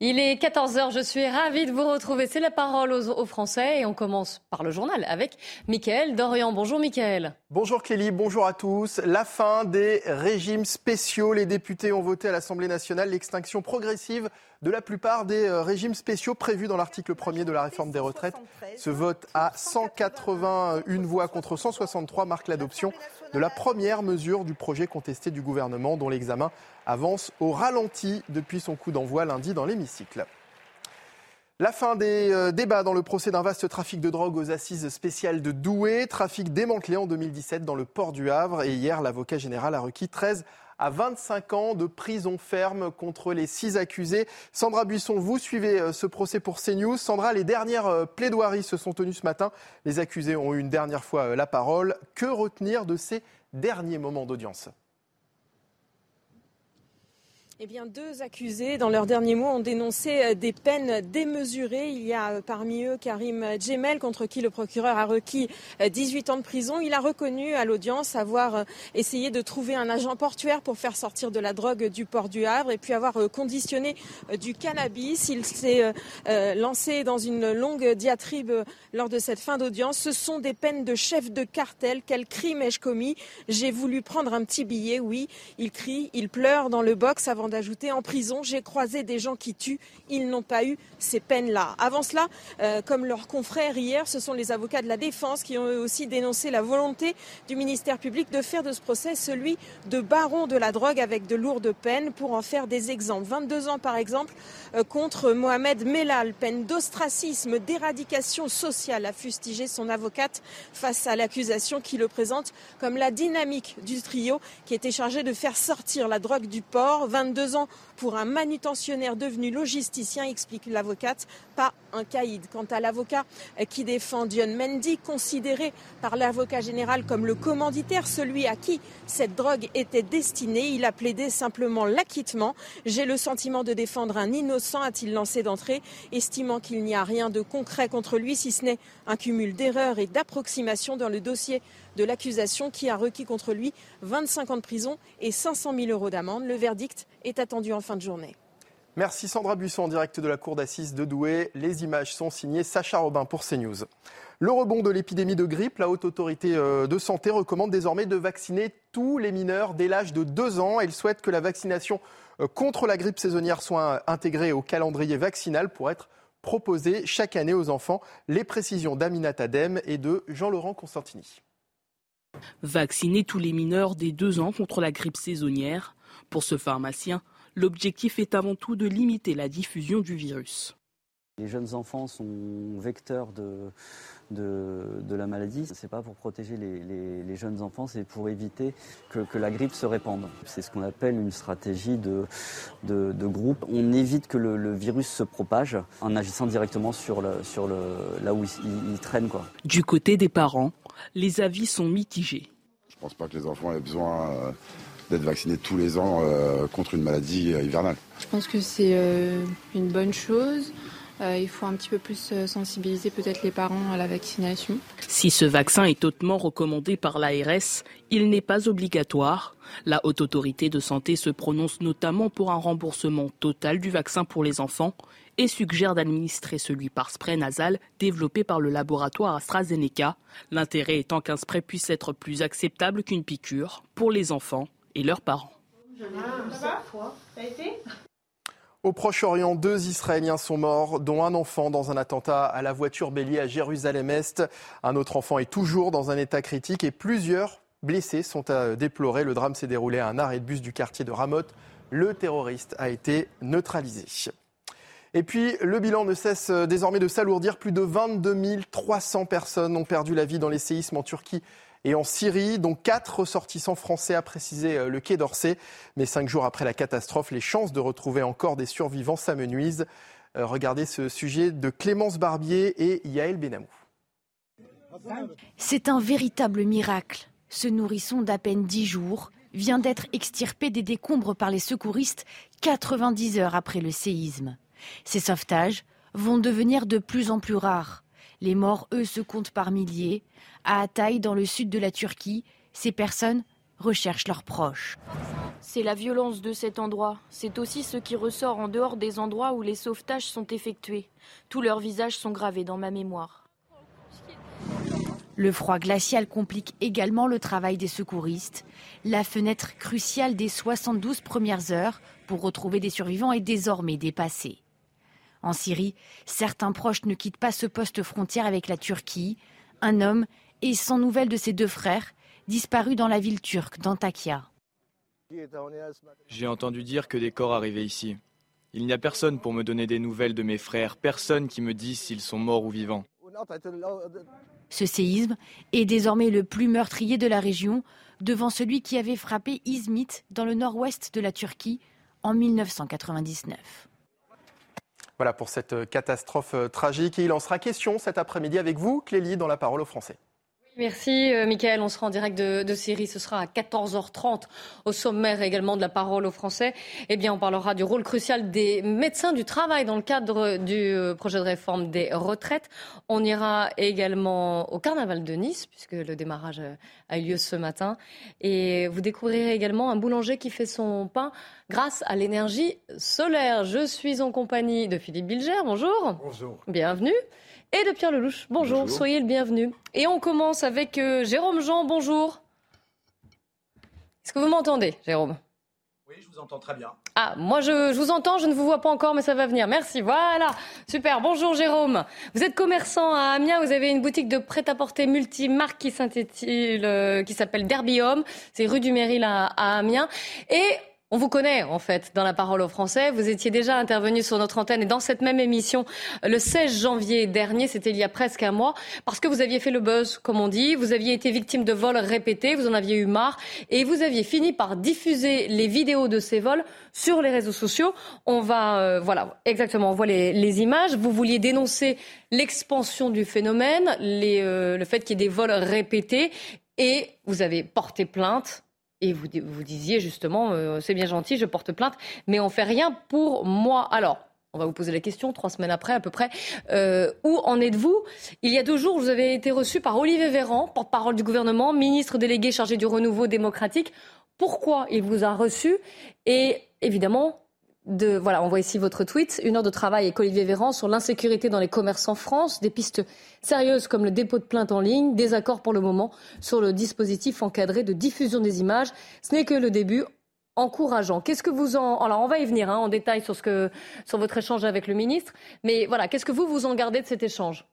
Il est 14h, je suis ravie de vous retrouver. C'est la parole aux, Français et on commence par le journal avec Mickaël Dorian. Bonjour Mickaël. Bonjour Clélie, bonjour à tous. La fin des régimes spéciaux. Les députés ont voté à l'Assemblée nationale l'extinction progressive de la plupart des régimes spéciaux prévus dans l'article 1er de la réforme des retraites. Ce vote à 181 voix contre 163 marque l'adoption de la première mesure du projet contesté du gouvernement dont l'examen avance au ralenti depuis son coup d'envoi lundi dans l'hémicycle. La fin des euh, débats dans le procès d'un vaste trafic de drogue aux assises spéciales de Douai, trafic démantelé en 2017 dans le port du Havre. Et hier, l'avocat général a requis 13 à 25 ans de prison ferme contre les six accusés. Sandra Buisson, vous suivez ce procès pour CNews. Sandra, les dernières plaidoiries se sont tenues ce matin. Les accusés ont eu une dernière fois la parole. Que retenir de ces derniers moments d'audience? Eh bien, deux accusés, dans leurs derniers mots, ont dénoncé des peines démesurées. Il y a parmi eux Karim Djemel, contre qui le procureur a requis 18 ans de prison. Il a reconnu à l'audience avoir essayé de trouver un agent portuaire pour faire sortir de la drogue du port du Havre et puis avoir conditionné du cannabis. Il s'est lancé dans une longue diatribe lors de cette fin d'audience. Ce sont des peines de chef de cartel. Quel crime ai-je commis? J'ai voulu prendre un petit billet, oui. Il crie, il pleure dans le box avant d'ajouter en prison, j'ai croisé des gens qui tuent, ils n'ont pas eu ces peines-là. Avant cela, euh, comme leurs confrères hier, ce sont les avocats de la défense qui ont eux aussi dénoncé la volonté du ministère public de faire de ce procès celui de baron de la drogue avec de lourdes peines pour en faire des exemples. 22 ans par exemple euh, contre Mohamed Mellal, peine d'ostracisme, d'éradication sociale, a fustigé son avocate face à l'accusation qui le présente comme la dynamique du trio qui était chargé de faire sortir la drogue du port. 22 deux ans pour un manutentionnaire devenu logisticien, explique l'avocate, pas un caïd. Quant à l'avocat qui défend Dion Mendy, considéré par l'avocat général comme le commanditaire, celui à qui cette drogue était destinée, il a plaidé simplement l'acquittement. J'ai le sentiment de défendre un innocent, a-t-il lancé d'entrée, estimant qu'il n'y a rien de concret contre lui, si ce n'est un cumul d'erreurs et d'approximations dans le dossier de l'accusation qui a requis contre lui 25 ans de prison et 500 000 euros d'amende. Le verdict est attendu en fin de journée. Merci Sandra Buisson en direct de la cour d'assises de Douai. Les images sont signées Sacha Robin pour CNews. Le rebond de l'épidémie de grippe, la haute autorité de santé recommande désormais de vacciner tous les mineurs dès l'âge de 2 ans. Elle souhaite que la vaccination contre la grippe saisonnière soit intégrée au calendrier vaccinal pour être proposée chaque année aux enfants. Les précisions d'Aminat Adem et de Jean-Laurent Constantini. Vacciner tous les mineurs dès 2 ans contre la grippe saisonnière. Pour ce pharmacien, l'objectif est avant tout de limiter la diffusion du virus. Les jeunes enfants sont vecteurs de, de, de la maladie. Ce n'est pas pour protéger les, les, les jeunes enfants, c'est pour éviter que, que, la grippe se répande. C'est ce qu'on appelle une stratégie de, de, de, groupe. On évite que le, le, virus se propage en agissant directement sur, le, sur le, là où il, il traîne. Quoi. Du côté des parents, les avis sont mitigés. Je ne pense pas que les enfants aient besoin... Euh d'être vaccinés tous les ans euh, contre une maladie euh, hivernale. Je pense que c'est euh, une bonne chose. Euh, il faut un petit peu plus sensibiliser peut-être les parents à la vaccination. Si ce vaccin est hautement recommandé par l'ARS, il n'est pas obligatoire. La haute autorité de santé se prononce notamment pour un remboursement total du vaccin pour les enfants et suggère d'administrer celui par spray nasal développé par le laboratoire AstraZeneca, l'intérêt étant qu'un spray puisse être plus acceptable qu'une piqûre pour les enfants et leurs parents. Au Proche-Orient, deux Israéliens sont morts, dont un enfant dans un attentat à la voiture bélier à Jérusalem-Est. Un autre enfant est toujours dans un état critique et plusieurs blessés sont à déplorer. Le drame s'est déroulé à un arrêt de bus du quartier de Ramot. Le terroriste a été neutralisé. Et puis, le bilan ne cesse désormais de s'alourdir. Plus de 22 300 personnes ont perdu la vie dans les séismes en Turquie et en Syrie, dont quatre ressortissants français, a précisé le Quai d'Orsay. Mais cinq jours après la catastrophe, les chances de retrouver encore des survivants s'amenuisent. Regardez ce sujet de Clémence Barbier et Yaël Benamou. C'est un véritable miracle. Ce nourrisson d'à peine 10 jours vient d'être extirpé des décombres par les secouristes 90 heures après le séisme. Ces sauvetages vont devenir de plus en plus rares. Les morts, eux, se comptent par milliers. À Hatay, dans le sud de la Turquie, ces personnes recherchent leurs proches. C'est la violence de cet endroit. C'est aussi ce qui ressort en dehors des endroits où les sauvetages sont effectués. Tous leurs visages sont gravés dans ma mémoire. Le froid glacial complique également le travail des secouristes. La fenêtre cruciale des 72 premières heures pour retrouver des survivants est désormais dépassée. En Syrie, certains proches ne quittent pas ce poste frontière avec la Turquie. Un homme est sans nouvelles de ses deux frères, disparus dans la ville turque d'Antakya. J'ai entendu dire que des corps arrivaient ici. Il n'y a personne pour me donner des nouvelles de mes frères, personne qui me dise s'ils sont morts ou vivants. Ce séisme est désormais le plus meurtrier de la région, devant celui qui avait frappé Izmit dans le nord-ouest de la Turquie en 1999. Voilà pour cette catastrophe tragique. il en sera question cet après-midi avec vous, Clélie, dans la parole aux Français. Merci, euh, Michael. On sera en direct de, Syrie. Ce sera à 14h30 au sommaire également de la parole aux Français. Eh bien, on parlera du rôle crucial des médecins du travail dans le cadre du euh, projet de réforme des retraites. On ira également au carnaval de Nice, puisque le démarrage euh, a eu lieu ce matin. Et vous découvrirez également un boulanger qui fait son pain grâce à l'énergie solaire. Je suis en compagnie de Philippe Bilger. Bonjour. Bonjour. Bienvenue et de Pierre Lelouch. Bonjour, soyez le bienvenu. Et on commence avec euh, Jérôme Jean, bonjour. Est-ce que vous m'entendez, Jérôme? Oui, je vous entends très bien. Ah, moi je, vous entends, je ne vous vois pas encore, mais ça va venir. Merci, voilà. Super, bonjour Jérôme. Vous êtes commerçant à Amiens, vous avez une boutique de prêt-à-porter multimarque qui euh, qui s'appelle Derby Home. C'est rue du Méril à, à Amiens. Et on vous connaît en fait dans la parole aux Français. Vous étiez déjà intervenu sur notre antenne et dans cette même émission le 16 janvier dernier, c'était il y a presque un mois, parce que vous aviez fait le buzz, comme on dit. Vous aviez été victime de vols répétés, vous en aviez eu marre et vous aviez fini par diffuser les vidéos de ces vols sur les réseaux sociaux. On va, euh, voilà, exactement, on voit les, images. Vous vouliez dénoncer l'expansion du phénomène, euh, le fait qu'il y ait des vols répétés et vous avez porté plainte et vous, disiez justement, euh, c'est bien gentil, je porte plainte, mais on fait rien pour moi. Alors, on va vous poser la question, trois semaines après à peu près. Euh, où en êtes-vous? Il y a deux jours, vous avez été reçu par Olivier Véran, porte-parole du gouvernement, ministre délégué chargé du renouveau démocratique. Pourquoi il vous a reçu? Et évidemment, voilà, on voit ici votre tweet, une heure de travail avec Olivier Véran sur l'insécurité dans les commerces en France, des pistes sérieuses comme le dépôt de plainte en ligne, des accords pour le moment sur le dispositif encadré de diffusion des images. Ce n'est que le début encourageant. Qu'est-ce que vous en... Alors on va y venir hein, en détail sur, ce que... sur votre échange avec le ministre, mais voilà, qu'est-ce que vous vous en gardez de cet échange?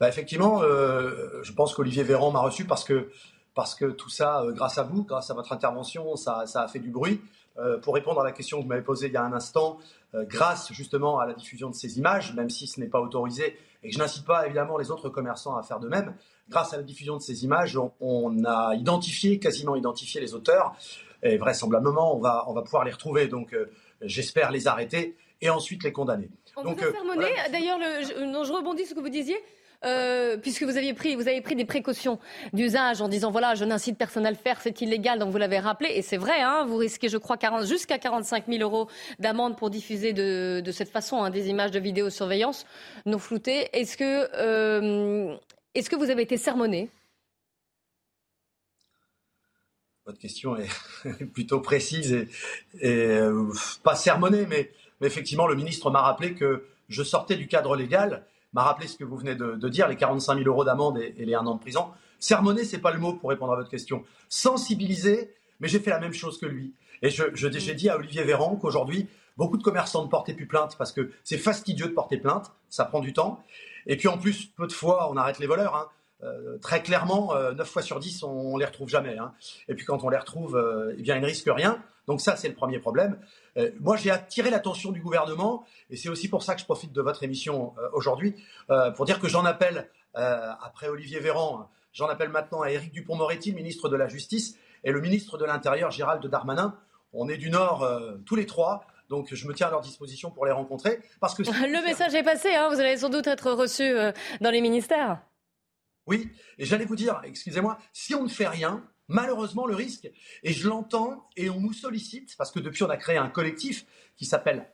Bah, Effectivement, euh, je pense qu'Olivier Véran m'a reçu parce que, tout ça, euh, grâce à vous, grâce à votre intervention, ça a fait du bruit. Euh, pour répondre à la question que vous m'avez posée il y a un instant, euh, grâce justement à la diffusion de ces images, même si ce n'est pas autorisé et que je n'incite pas évidemment les autres commerçants à faire de même, grâce à la diffusion de ces images, on, a identifié, quasiment identifié les auteurs et vraisemblablement on va, on va pouvoir les retrouver. Donc euh, j'espère les arrêter et ensuite les condamner. On Donc, vous a D'ailleurs, je rebondis sur ce que vous disiez. Euh, puisque vous aviez pris, avez pris des précautions d'usage en disant voilà, je n'incite personne à le faire, c'est illégal, donc vous l'avez rappelé, et c'est vrai, hein, vous risquez, je crois, jusqu'à 45 000 euros d'amende pour diffuser de, cette façon hein, des images de vidéosurveillance non floutées. Est-ce que, euh, est-ce que vous avez été sermonné? Votre question est plutôt précise et, euh, pas sermonné, mais, mais effectivement, le ministre m'a rappelé que je sortais du cadre légal m'a rappelé ce que vous venez de, dire, les 45 000 euros d'amende et, les un an de prison. Sermonner, c'est pas le mot pour répondre à votre question. Sensibiliser, mais j'ai fait la même chose que lui. Et je, j'ai dit à Olivier Véran qu'aujourd'hui, beaucoup de commerçants ne portaient plus plainte parce que c'est fastidieux de porter plainte, ça prend du temps. Et puis en plus, peu de fois, on arrête les voleurs. Hein. Euh, très clairement, euh, 9 fois sur 10, on, ne les retrouve jamais. Hein. Et puis quand on les retrouve, euh, eh bien, ils ne risquent rien. Donc ça, c'est le premier problème. Euh, moi, j'ai attiré l'attention du gouvernement, et c'est aussi pour ça que je profite de votre émission euh, aujourd'hui, euh, pour dire que j'en appelle, après Olivier Véran, J'en appelle maintenant à Éric Dupont-Moretti, ministre de la Justice, et le ministre de l'Intérieur, Gérald Darmanin. On est du Nord euh, tous les trois. Donc je me tiens à leur disposition pour les rencontrer. Parce que le message est passé, hein, vous allez sans doute être reçu euh, dans les ministères. Oui, et j'allais vous dire, excusez-moi, si on ne fait rien, malheureusement le risque, et je l'entends, et on nous sollicite, parce que depuis on a créé un collectif qui s'appelle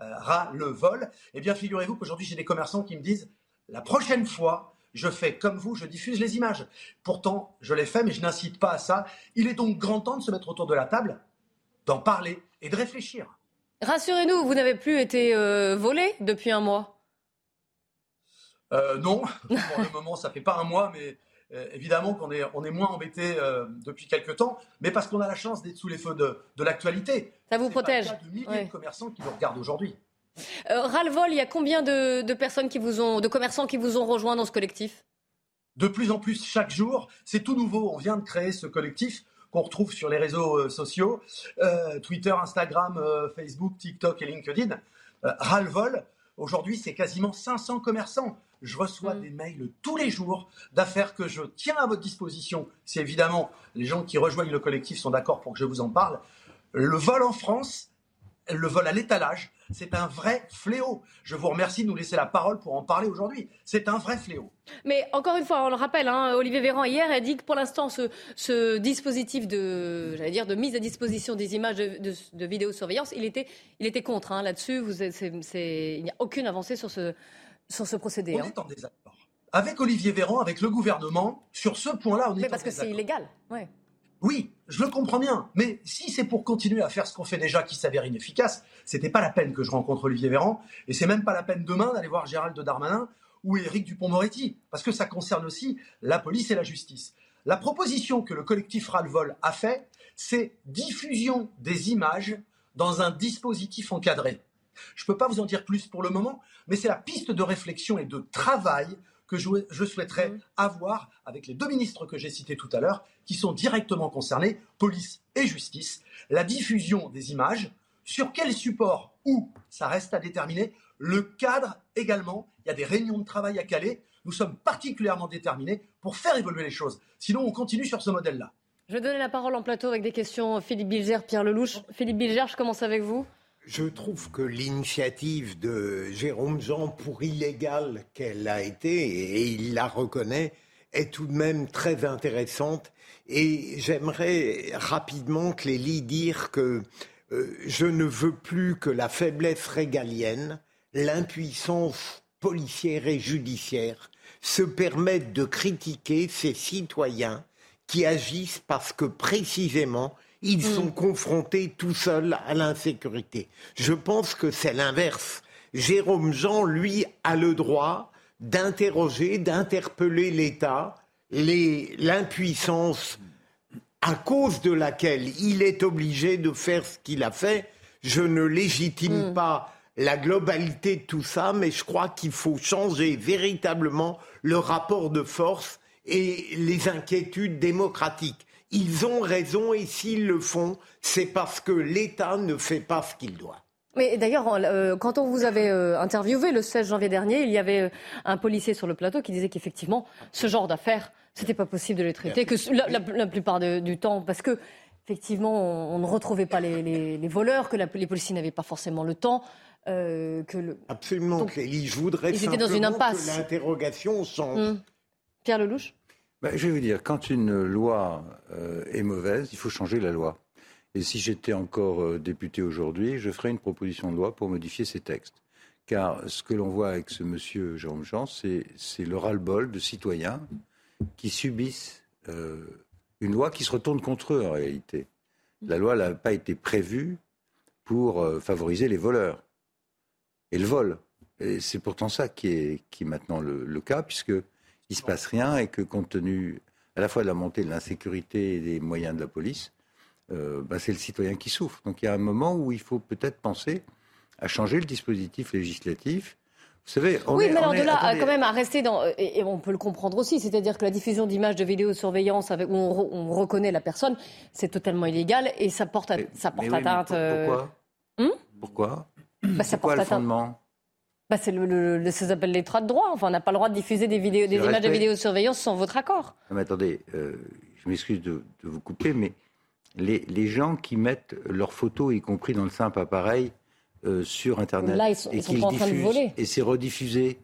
Euh, Ras-le-Vol, eh bien figurez-vous qu'aujourd'hui j'ai des commerçants qui me disent, la prochaine fois, je fais comme vous, je diffuse les images. Pourtant, je l'ai fait, mais je n'incite pas à ça. Il est donc grand temps de se mettre autour de la table, d'en parler et de réfléchir. Rassurez-nous, vous n'avez plus été euh, volé depuis un mois? Euh, Non, pour le moment, ça fait pas un mois, mais euh, évidemment qu'on est, on est moins embêté depuis quelques temps, mais parce qu'on a la chance d'être sous les feux de, l'actualité. Ça vous protège. Il y a de milliers de commerçants qui nous regardent aujourd'hui. Euh, Ras-le-Vol, il y a combien de, personnes qui vous ont, de commerçants qui vous ont rejoint dans ce collectif? De plus en plus chaque jour. C'est tout nouveau. On vient de créer ce collectif qu'on retrouve sur les réseaux euh, sociaux, euh, Twitter, Instagram, Facebook, TikTok et LinkedIn. Ras-le-Vol, aujourd'hui, c'est quasiment 500 commerçants. Je reçois mm. des mails tous les jours d'affaires que je tiens à votre disposition. Si évidemment les gens qui rejoignent le collectif sont d'accord pour que je vous en parle. Le vol en France, le vol à l'étalage, c'est un vrai fléau. Je vous remercie de nous laisser la parole pour en parler aujourd'hui. C'est un vrai fléau. Mais encore une fois, on le rappelle, hein, Olivier Véran hier a dit que pour l'instant, ce, dispositif de, j'allais dire, de mise à disposition des images de, vidéosurveillance, il était, il était contre hein, là-dessus. il n'y a aucune avancée sur ce, sur ce procédé. On hein. est en désaccord. Avec Olivier Véran, avec le gouvernement, sur ce point-là, on est Mais parce que c'est illégal. Ouais. Oui, je le comprends bien, mais si c'est pour continuer à faire ce qu'on fait déjà qui s'avère inefficace, c'était pas la peine que je rencontre Olivier Véran, et c'est même pas la peine demain d'aller voir Gérald Darmanin ou Éric Dupont-Moretti, parce que ça concerne aussi la police et la justice. La proposition que le collectif Ralvol a fait, c'est diffusion des images dans un dispositif encadré. Je ne peux pas vous en dire plus pour le moment, mais c'est la piste de réflexion et de travail que je, souhaiterais mmh. avoir avec les deux ministres que j'ai cités tout à l'heure, qui sont directement concernés, police et justice, la diffusion des images, sur quel support, où, ça reste à déterminer, le cadre également, il y a des réunions de travail à caler, nous sommes particulièrement déterminés pour faire évoluer les choses. Sinon, on continue sur ce modèle-là. Je vais donner la parole en plateau avec des questions. Philippe Bilger, Pierre Lelouch. Philippe Bilger, je commence avec vous. Je trouve que l'initiative de Jérôme Jean, pour illégale qu'elle a été, et il la reconnaît, est tout de même très intéressante. Et j'aimerais rapidement, Clélie, dire que euh, je ne veux plus que la faiblesse régalienne, l'impuissance policière et judiciaire se permettent de critiquer ces citoyens qui agissent parce que précisément ils mm. sont confrontés tout seuls à l'insécurité. Je pense que c'est l'inverse. Jérôme Jean, lui, a le droit d'interroger, d'interpeller l'État, l'impuissance à cause de laquelle il est obligé de faire ce qu'il a fait. Je ne légitime mm. pas la globalité de tout ça, mais je crois qu'il faut changer véritablement le rapport de force et les inquiétudes démocratiques. Ils ont raison et s'ils le font, c'est parce que l'État ne fait pas ce qu'il doit. Mais d'ailleurs, euh, quand on vous avait euh, interviewé le 16 janvier dernier, il y avait euh, un policier sur le plateau qui disait qu'effectivement, ce genre d'affaires, c'était pas possible de les traiter, que la, plupart du temps, parce que effectivement, on, ne retrouvait pas les, voleurs, que les policiers n'avaient pas forcément le temps. que le... Absolument, Clélie. Je voudrais ils étaient dans une impasse. que l'interrogation change. Hum. Pierre Lelouch? Bah, je vais vous dire, quand une loi euh, est mauvaise, il faut changer la loi. Et si j'étais encore euh, député aujourd'hui, je ferais une proposition de loi pour modifier ces textes. Car ce que l'on voit avec ce monsieur Jérôme Jean, c'est le ras-le-bol de citoyens qui subissent euh, une loi qui se retourne contre eux en réalité. La loi n'a pas été prévue pour favoriser les voleurs et le vol. Et c'est pourtant ça qui est, maintenant le, le cas, puisque il ne se passe rien et que compte tenu à la fois de la montée de l'insécurité et des moyens de la police, euh, bah, c'est le citoyen qui souffre. Donc il y a un moment où il faut peut-être penser à changer le dispositif législatif. Vous savez, on oui, mais alors de là, quand même, à rester dans. Et, on peut le comprendre aussi, c'est-à-dire que la diffusion d'images de vidéosurveillance avec, où on, reconnaît la personne, c'est totalement illégal et ça porte, ça porte atteinte. pourquoi euh... Pourquoi, bah, ça porte atteinte. Bah c'est le, le, le- ça s'appelle l'étroit de droit. Enfin, on n'a pas le droit de diffuser des, vidéos, des le images de vidéosurveillance sans votre accord. Non, mais attendez, euh, je m'excuse de, de vous couper, mais les, les gens qui mettent leurs photos, y compris dans le simple appareil, euh, sur Internet, Là, ils sont- et qu'ils pas en train de diffusent, voler. et c'est rediffusé.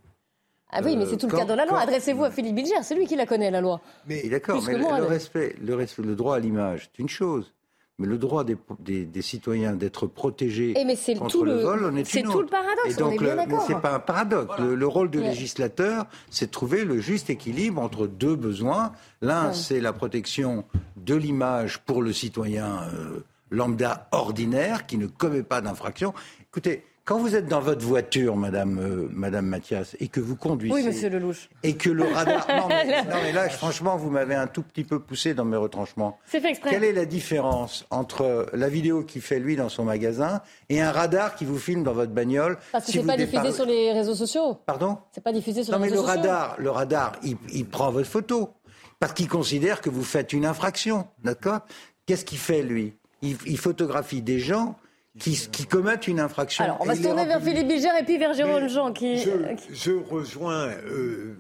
Ah oui, mais Euh, c'est tout le quand- cadre de la loi. quand- Adressez-vous à Philippe Bilger, c'est lui qui la connaît, la loi. Mais d'accord, mais que le, moi, le là. respect, le respect, le droit à l'image, c'est une chose. Mais le droit des, des- des citoyens d'être protégés Eh, mais contre tout le, le- vol, on est c'est tout le paradoxe, Et on donc, est bien le- mais d'accord. c'est pas un paradoxe. Le, le rôle de Ouais. législateur, c'est de trouver le juste équilibre entre deux besoins. L'un, Ouais. c'est la protection de l'image pour le citoyen euh, lambda ordinaire qui ne commet pas d'infraction. Écoutez, quand vous êtes dans votre voiture, Madame, euh, Madame Mathias, et que vous conduisez, Oui, monsieur Lelouch. et que le radar. Non mais, non, mais là, franchement, vous m'avez un tout petit peu poussé dans mes retranchements. C'est fait exprès. Quelle est la différence entre la vidéo qu'il fait lui dans son magasin et un radar qui vous filme dans votre bagnole Parce que si c'est pas diffusé sur les réseaux sociaux. Pardon? C'est pas diffusé sur Non les mais le réseaux sociaux. radar, le radar, il, il prend votre photo parce qu'il considère que vous faites une infraction, d'accord? Qu'est-ce qu'il fait lui? Il, il photographie des gens qui, qui commettent une infraction. Alors, on va se tourner vers. Philippe Bilger et puis vers Jérôme Jean qui. Je, je rejoins. euh,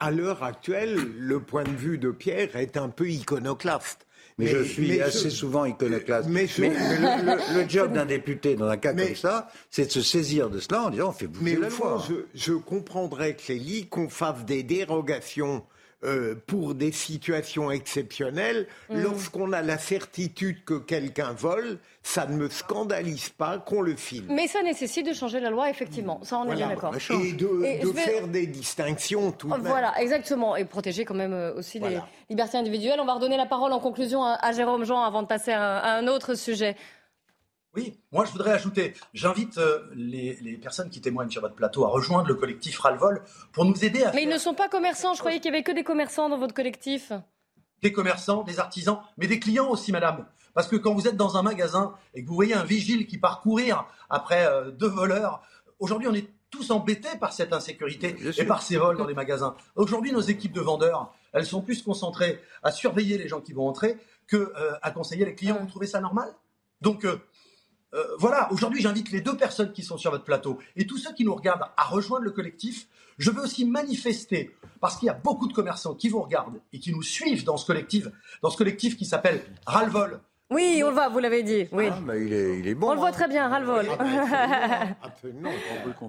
à l'heure actuelle, le point de vue de Pierre est un peu iconoclaste. Mais, je suis mais assez je- souvent iconoclaste. mais le, le- le job d'un député dans un cas Mais- comme ça, c'est de se saisir de cela en disant on fait bouger Mais la fond, loi. je, je comprendrais, Clélie, qu'on fasse des dérogations euh, pour des situations exceptionnelles. Mm. Lorsqu'on a la certitude que quelqu'un vole, ça ne me scandalise pas qu'on le filme. Mais ça nécessite de changer la loi, effectivement. Ça, on est bien Voilà. d'accord. Et de, Et de je vais- faire des distinctions tout de même. Voilà, exactement. Et protéger quand même euh, aussi Voilà. les libertés individuelles. On va redonner la parole en conclusion à, à Jérôme Jean avant de passer à, à un autre sujet. Oui, moi je voudrais ajouter, j'invite euh, les, les personnes qui témoignent sur votre plateau à rejoindre le collectif Ralvol pour nous aider à Mais ils ne sont pas commerçants. Je croyais qu'il y avait que des commerçants dans votre collectif. des commerçants, des artisans, mais des clients aussi, madame. Parce que quand vous êtes dans un magasin et que vous voyez un vigile qui part courir après euh, deux voleurs, aujourd'hui on est tous embêtés par cette insécurité et par ces vols dans les magasins. Aujourd'hui, nos équipes de vendeurs, elles sont plus concentrées à surveiller les gens qui vont entrer que euh, à conseiller les clients. Vous trouvez ça normal? Donc euh, voilà, aujourd'hui j'invite les deux personnes qui sont sur votre plateau et tous ceux qui nous regardent à rejoindre le collectif. Je veux aussi manifester, parce qu'il y a beaucoup de commerçants qui vous regardent et qui nous suivent dans ce collectif, dans ce collectif qui s'appelle Ralvol. Oui, on le voit, vous l'avez dit. Oui. Ah, bah, il, est, il est bon. on le voit hein. très bien, ras-le-bol. Absolument.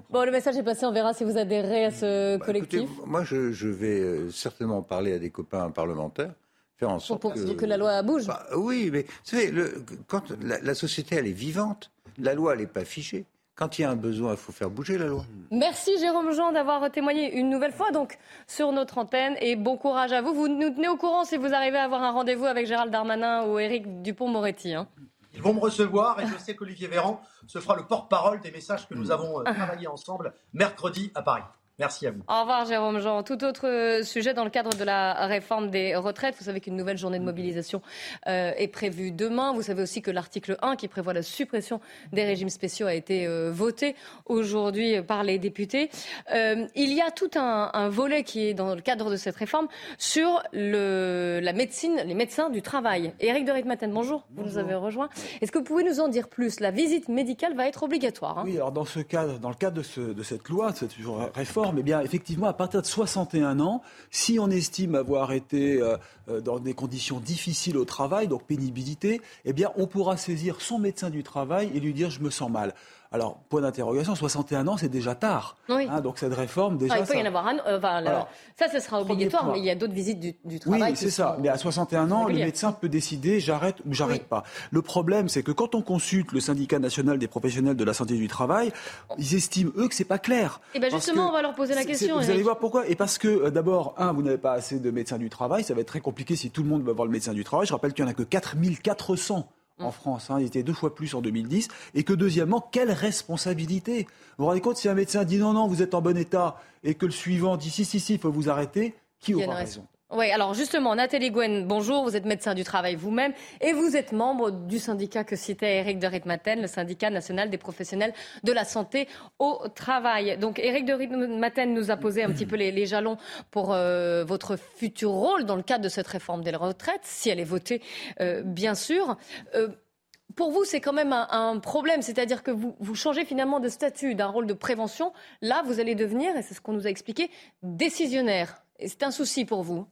bon, le message est passé. On verra si vous adhérez à ce Bah, collectif. écoutez, moi, je, je vais euh, certainement parler à des copains parlementaires, faire en Pour, sorte pour que... que la loi bouge. Bah, oui, mais vous savez, le- quand la, la société, elle est vivante, la loi, elle n'est pas fichée. Quand il y a un besoin, il faut faire bouger la loi. Merci Jérôme Jean d'avoir témoigné une nouvelle fois donc sur notre antenne et bon courage à vous. Vous nous tenez au courant si vous arrivez à avoir un rendez-vous avec Gérald Darmanin ou Éric Dupont-Moretti. hein. Ils vont me recevoir et je sais qu'Olivier Véran se fera le porte-parole des messages que nous avons euh, travaillés ensemble mercredi à Paris. Merci à vous. Au revoir Jérôme Jean. Tout autre euh, sujet dans le cadre de la réforme des retraites. Vous savez qu'une nouvelle journée de mobilisation euh, est prévue demain. Vous savez aussi que l'article 1 qui prévoit la suppression des régimes spéciaux a été euh, voté aujourd'hui par les députés. Euh, il y a tout un, un volet qui est dans le cadre de cette réforme sur le, la médecine, les médecins du travail. Éric de Ritmaten, bonjour. Vous nous avez rejoint. Est-ce que vous pouvez nous en dire plus? La visite médicale va être obligatoire. hein? Oui, alors dans ce cadre, dans le cadre de, ce- de cette loi, de cette réforme, bien, effectivement, à partir de 61 ans, si on estime avoir été euh, euh, dans des conditions difficiles au travail, donc pénibilité, eh on pourra saisir son médecin du travail et lui dire je me sens mal. Alors, point d'interrogation, 61 ans, c'est déjà tard. Oui. Hein, donc cette réforme, déjà, Ah, il peut y ça- en avoir un. euh, enfin, Alors, ça, ce sera obligatoire, point. mais il y a d'autres visites du, du Oui, travail. qui c'est ça. sont- Mais à 61 ans, le médecin peut décider j'arrête ou j'arrête pas. Le problème, c'est que quand on consulte le syndicat national des professionnels de la santé du travail, ils estiment eux que c'est pas clair. Eh ben Parce justement, on va leur poser la question, Vous allez voir pourquoi. Et parce que euh, d'abord, un, vous n'avez pas assez de médecins du travail. Ça va être très compliqué si tout le monde va voir le médecin du travail. Je rappelle qu'il n'y en a que 4400 Mm. en France, hein, il était deux fois plus en 2010, et que deuxièmement, quelle responsabilité. Vous vous rendez compte, si un médecin dit non, non, vous êtes en bon état, et que le suivant dit si, si, si, il faut vous arrêter, qui aura raison? Oui, alors justement, Nathalie Gwen, bonjour, vous êtes médecin du travail vous-même et vous êtes membre du syndicat que citait Eric de Ritmaten, le syndicat national des professionnels de la santé au travail. Donc Eric de Ritmaten nous a posé un petit peu les, les jalons pour euh, votre futur rôle dans le cadre de cette réforme des retraites, si elle est votée, euh, bien sûr. Euh, pour vous, c'est quand même un, problème, c'est-à-dire que vous, vous changez finalement de statut, d'un rôle de prévention. Là, vous allez devenir, et c'est ce qu'on nous a expliqué, décisionnaire. Et c'est un souci pour vous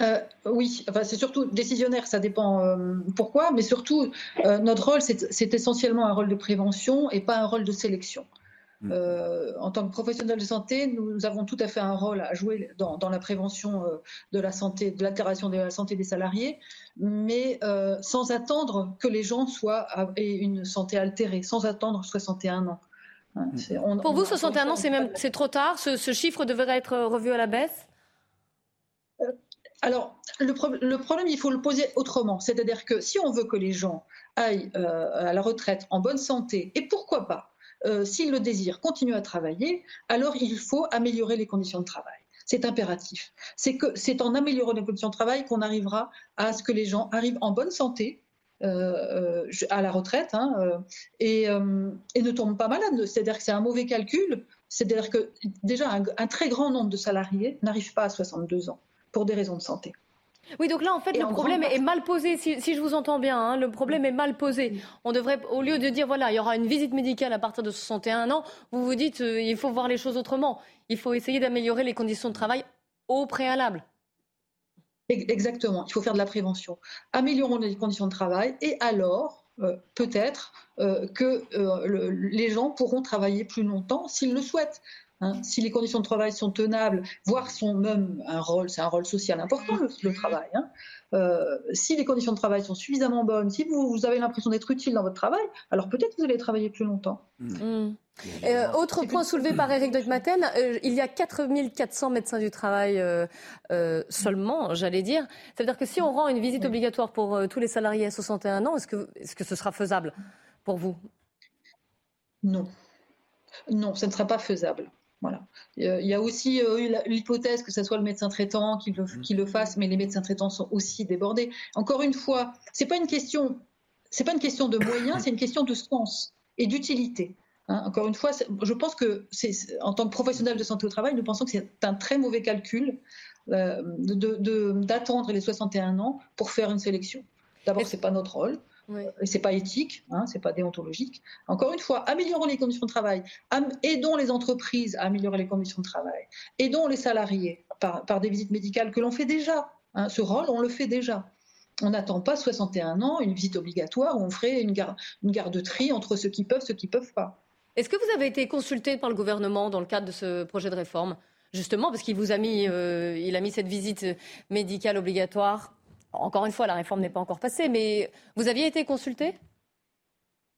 euh, oui, enfin, c'est surtout décisionnaire, ça dépend euh, pourquoi, mais surtout, euh, notre rôle, c'est essentiellement un rôle de prévention et pas un rôle de sélection. Mm. en tant que professionnel de santé, nous avons tout à fait un rôle à jouer dans, la prévention de la santé, de l'altération de la santé des salariés, mais sans attendre que les gens soient aient une santé altérée, sans attendre 61 ans. Hein, mm. Pour vous, 61 ans, c'est même c'est trop tard. Ce, ce chiffre devrait être revu à la baisse? Alors, le, problème, il faut le poser autrement. C'est-à-dire que si on veut que les gens aillent euh, à la retraite en bonne santé, et pourquoi pas, euh, s'ils le désirent, continuer à travailler, alors il faut améliorer les conditions de travail. C'est impératif. C'est que c'est en améliorant les conditions de travail qu'on arrivera à ce que les gens arrivent en bonne santé, euh, à la retraite hein, et, ne tombent pas malades. C'est-à-dire que c'est un mauvais calcul. C'est-à-dire que déjà un, très grand nombre de salariés n'arrivent pas à 62 ans pour des raisons de santé. Oui, donc là, en fait, le problème est mal posé, si, je vous entends bien. Hein, le problème est mal posé. On devrait, au lieu de dire, voilà, il y aura une visite médicale à partir de 61 ans, vous vous dites, euh, il faut voir les choses autrement. Il faut essayer d'améliorer les conditions de travail au préalable. Exactement, il faut faire de la prévention. Améliorons les conditions de travail et alors, euh, peut-être euh, que les gens pourront travailler plus longtemps s'ils le souhaitent. Hein. si les conditions de travail sont tenables, voire sont même un rôle, c'est un rôle social important le, travail. Hein. Euh, si les conditions de travail sont suffisamment bonnes, si vous, avez l'impression d'être utile dans votre travail, alors peut-être vous allez travailler plus longtemps. Mmh. Mmh. Euh, autre point soulevé par Eric de Maten, euh, il y a 4400 médecins du travail seulement, j'allais dire. Ça veut dire que si on rend une visite obligatoire pour tous les salariés à 61 ans, est-ce que, est-ce que ce sera faisable pour vous? Non. Non, ce ne sera pas faisable. Voilà. Il y a aussi euh, eu l'hypothèse que ce soit le médecin traitant qui le, qui le, fasse, mais les médecins traitants sont aussi débordés. Encore une fois, c'est pas une question, pas une question de moyens, c'est une question de sens et d'utilité. Hein. encore une fois, je pense que en tant que professionnel de santé au travail, nous pensons que c'est un très mauvais calcul euh, d'attendre les 61 ans pour faire une sélection. D'abord, c'est pas notre rôle. Oui. C'est pas éthique, hein, c'est pas déontologique. Encore une fois, améliorons les conditions de travail, aidons les entreprises à améliorer les conditions de travail, aidons les salariés par, des visites médicales que l'on fait déjà. Hein. ce rôle, on le fait déjà. On n'attend pas 61 ans, une visite obligatoire où on ferait une, garde une garde-tri entre ceux qui peuvent, ceux qui peuvent pas. Est-ce que vous avez été consulté par le gouvernement dans le cadre de ce projet de réforme? Justement, parce qu'il vous a mis, euh, il a mis cette visite médicale obligatoire encore une fois, la réforme n'est pas encore passée, mais vous aviez été consulté?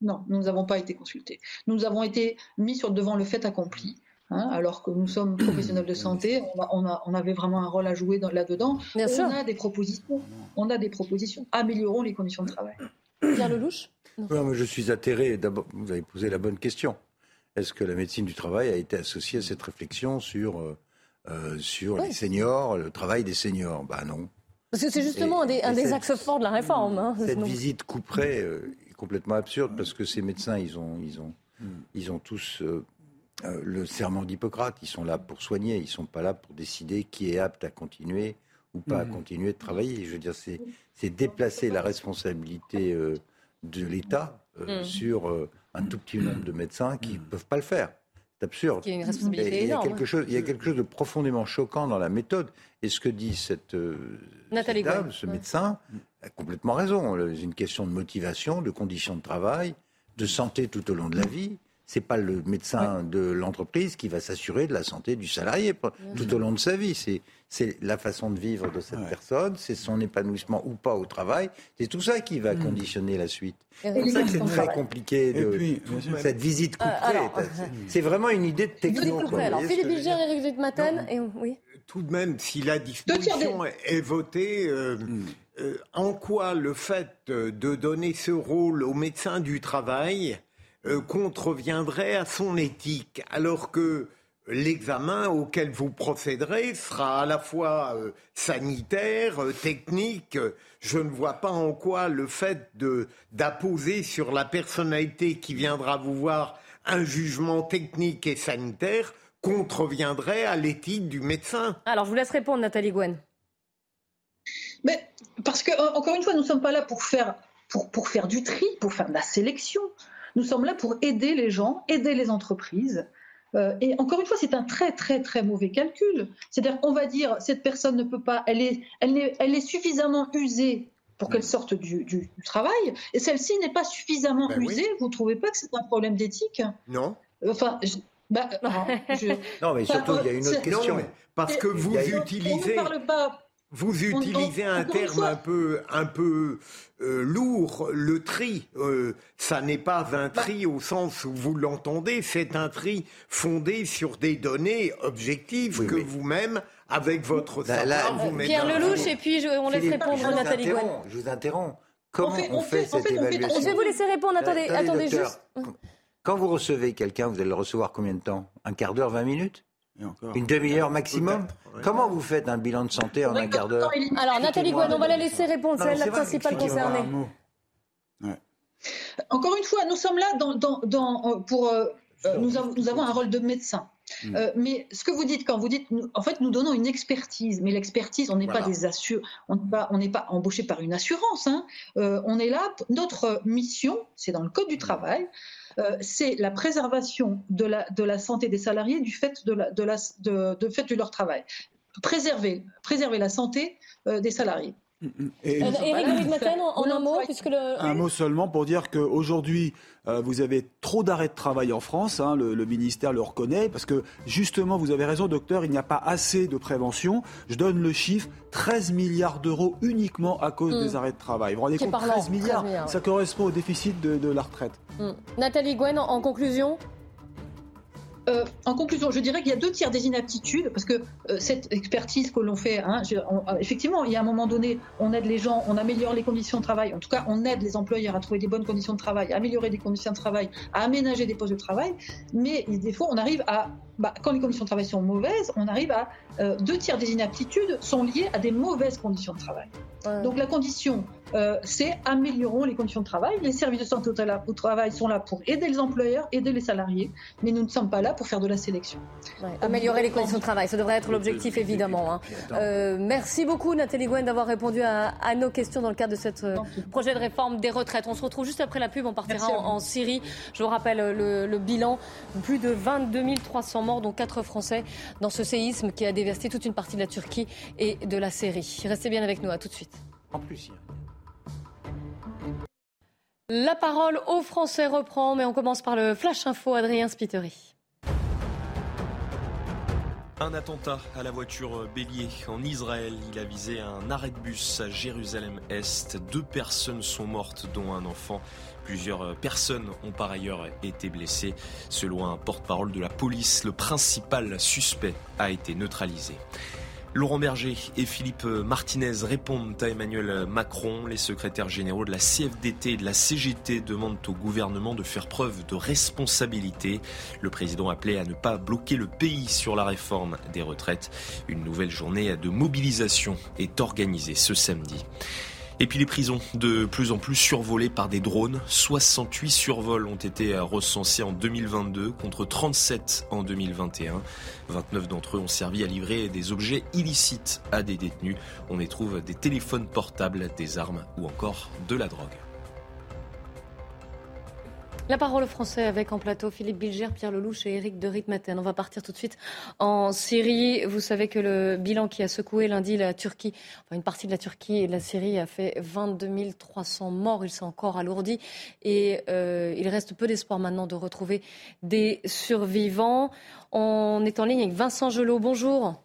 Non, nous n'avons pas été consultés. Nous avons été mis sur devant le fait accompli. Hein, alors que nous sommes professionnels de santé, on, avait vraiment un rôle à jouer là-dedans. on a des propositions. On a des propositions. Améliorons les conditions de travail. Pierre Lelouch? Non. Je suis atterré. D'abord, vous avez posé la bonne question. Est-ce que la médecine du travail a été associée à cette réflexion sur, euh, euh, sur les seniors, le travail des seniors? Ben non. Parce que c'est justement un des, axes forts de la réforme. Hein, cette visite couperait euh, est complètement absurde parce que ces médecins, ils ont, ils ont, ils ont tous euh, euh, le serment d'Hippocrate. Ils sont là pour soigner. Ils ne sont pas là pour décider qui est apte à continuer ou pas à continuer de travailler. Je veux dire, c'est déplacer la responsabilité de l'État mm. sur un tout petit nombre de médecins qui ne peuvent pas le faire. C'est absurde. Il y a une responsabilité Il y a quelque chose, il y a quelque chose de profondément choquant dans la méthode. Et ce que dit cette, euh, dame, ce médecin, a complètement raison. C'est une question de motivation, de conditions de travail, de santé tout au long de la vie. C'est pas le médecin de l'entreprise qui va s'assurer de la santé du salarié tout au long de sa vie. C'est c'est la façon de vivre de cette personne, c'est son épanouissement ou pas au travail. C'est tout ça qui va mm. conditionner la suite. C'est pour ça que c'est très compliqué de cette visite coupée. Euh, c'est vraiment une idée de techno. Alors, Philippe Bilger, Eric Maten, et oui. Tout de même, si la disposition est votée, euh, mm. euh, en quoi le fait de donner ce rôle au médecin du travail contreviendrait à son éthique, alors que l'examen auquel vous procéderez sera à la fois euh, sanitaire, euh, technique. Je ne vois pas en quoi le fait d'apposer sur la personnalité qui viendra vous voir un jugement technique et sanitaire contreviendrait à l'éthique du médecin. Alors, je vous laisse répondre, Nathalie Gwen. Mais parce que, encore une fois, nous ne sommes pas là pour faire pour, pour faire du tri, pour faire de la sélection. Nous sommes là pour aider les gens, aider les entreprises. Euh, et encore une fois, c'est un très très très mauvais calcul. C'est-à-dire qu'on va dire cette personne ne peut pas, elle est, elle est, elle est suffisamment usée pour qu'elle sorte du, du, travail, et celle-ci n'est pas suffisamment Ben oui. usée. Vous ne trouvez pas que c'est un problème d'éthique? Non. Enfin, je- bah, je- Non, mais surtout, il y a une autre question. Non, mais parce que vous utilisez. On ne parle pas. Vous utilisez un terme un peu, un peu euh, lourd, le tri. Euh, ça n'est pas un Bah tri au sens où vous l'entendez, c'est un tri fondé sur des données objectives que vous-même, avec votre Là- là- savoir, vous mettez Pierre Lelouch, et puis je- on laisse répondre Nathalie Gouin. interromps, Je vous interromps. Comment fait- on, on fait, cette fait, on fait- évaluation Je vais vous laisser répondre. Attendez, attendez docteur. juste. Quand vous recevez quelqu'un, vous allez le recevoir combien de temps Un quart d'heure, 20 minutes Une demi-heure maximum Comment vous faites un bilan de santé en un quart d'heure Alors Nathalie. Gouin, on va la laisser répondre. C'est elle la principale concernée. Encore une fois, nous sommes là dans, dans- dans- euh, pour. euh, euh, nous, avons, nous avons un rôle de médecin. Mm. Euh, mais ce que vous dites quand vous dites, nous- en fait, nous donnons une expertise. Mais l'expertise, on n'est Voilà. pas des assur, on n'est pas, on n'est pas embauché par une assurance. hein. Euh, on est là. Notre mission, c'est dans le code du travail. Euh, c'est la préservation de la, santé des salariés du fait de, leur travail. Préserver, préserver la santé euh, des salariés. Et- Euh, Éric de Ritmaten, en, un mot, puisque le. Un mot seulement pour dire qu'aujourd'hui, euh, vous avez trop d'arrêts de travail en France, hein, le, le ministère le reconnaît, parce que justement, vous avez raison, docteur, il n'y a pas assez de prévention. Je donne le chiffre, 13 milliards d'euros uniquement à cause Mm. des arrêts de travail. Vous vous rendez compte, parlant, 13 milliards, 13 milliards, ça correspond au déficit de, de la retraite. Hmm. Nathalie Gouin, en, en conclusion Euh, en conclusion, je dirais qu'il y a deux tiers des inaptitudes, parce que euh, cette expertise que l'on fait, hein, euh, effectivement, il y a un moment donné, on aide les gens, on améliore les conditions de travail, en tout cas, on aide les employeurs à trouver des bonnes conditions de travail, à améliorer des conditions de travail, à aménager des postes de travail, mais des fois, on arrive à, bah, quand les conditions de travail sont mauvaises, on arrive à deux tiers des inaptitudes sont liées à des mauvaises conditions de travail. Donc la condition, euh, c'est améliorons les conditions de travail. Les services de santé au, tra- au travail sont là pour aider les employeurs, aider les salariés, mais nous ne sommes pas là pour faire de la sélection. Ouais, Améliorer les conditions de travail, ça devrait être l'objectif évidemment. hein. Euh, merci beaucoup Nathalie Gouin d'avoir répondu à, à nos questions dans le cadre de ce projet de réforme des retraites. On se retrouve juste après la pub, on partira en, Syrie. Je vous rappelle euh, le, le bilan, plus de 22 300 morts, dont 4 Français, dans ce séisme qui a dévasté toute une partie de la Turquie et de la Syrie. Restez bien avec nous, à tout de suite. En plus, il y a- La parole aux Français reprend, mais on commence par le Flash Info, Adrien Spiteri. Un attentat à la voiture bélier en Israël. Il a visé un arrêt de bus à Jérusalem-Est. Deux personnes sont mortes, dont un enfant. Plusieurs personnes ont par ailleurs été blessées. Selon un porte-parole de la police, le principal suspect a été neutralisé. Laurent Berger et Philippe Martinez répondent à Emmanuel Macron. Les secrétaires généraux de la CFDT et de la CGT demandent au gouvernement de faire preuve de responsabilité. Le président appelait à ne pas bloquer le pays sur la réforme des retraites. Une nouvelle journée de mobilisation est organisée ce samedi. Et puis les prisons, de plus en plus survolées par des drones. 68 survols ont été recensés en 2022 contre 37 en 2021. 29 d'entre eux ont servi à livrer des objets illicites à des détenus. On y trouve des téléphones portables, des armes ou encore de la drogue. La parole aux Français avec en plateau Philippe Bilger, Pierre Lelouch et Éric de Ritmaten. On va partir tout de suite en Syrie. Vous savez que le bilan qui a secoué lundi la Turquie, enfin une partie de la Turquie et de la Syrie a fait 22 300 morts. Il s'est encore alourdi et euh, il reste peu d'espoir maintenant de retrouver des survivants. On est en ligne avec Vincent Gelot. Bonjour.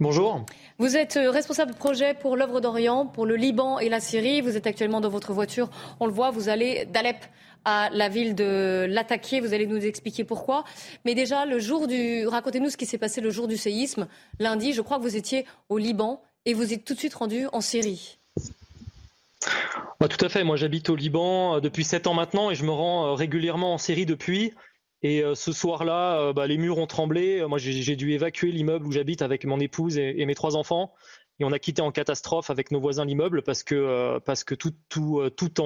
Bonjour. Vous êtes euh, responsable de projet pour l'œuvre d'Orient, pour le Liban et la Syrie. Vous êtes actuellement dans votre voiture. On le voit, vous allez d'Alep à la ville de Latakia. Vous allez nous expliquer pourquoi. Mais déjà, le jour du, racontez-nous ce qui s'est passé le jour du séisme. Lundi, je crois que vous étiez au Liban et vous êtes tout de suite rendu en Syrie. Bah, tout à fait. Moi, j'habite au Liban euh, depuis sept ans maintenant et je me rends euh, régulièrement en Syrie depuis. Et euh, ce soir-là, bah, les murs ont tremblé. Moi, j'ai dû évacuer l'immeuble où j'habite avec mon épouse et, mes trois enfants. Et on a quitté en catastrophe avec nos voisins l'immeuble parce que, parce que tout, tout, tout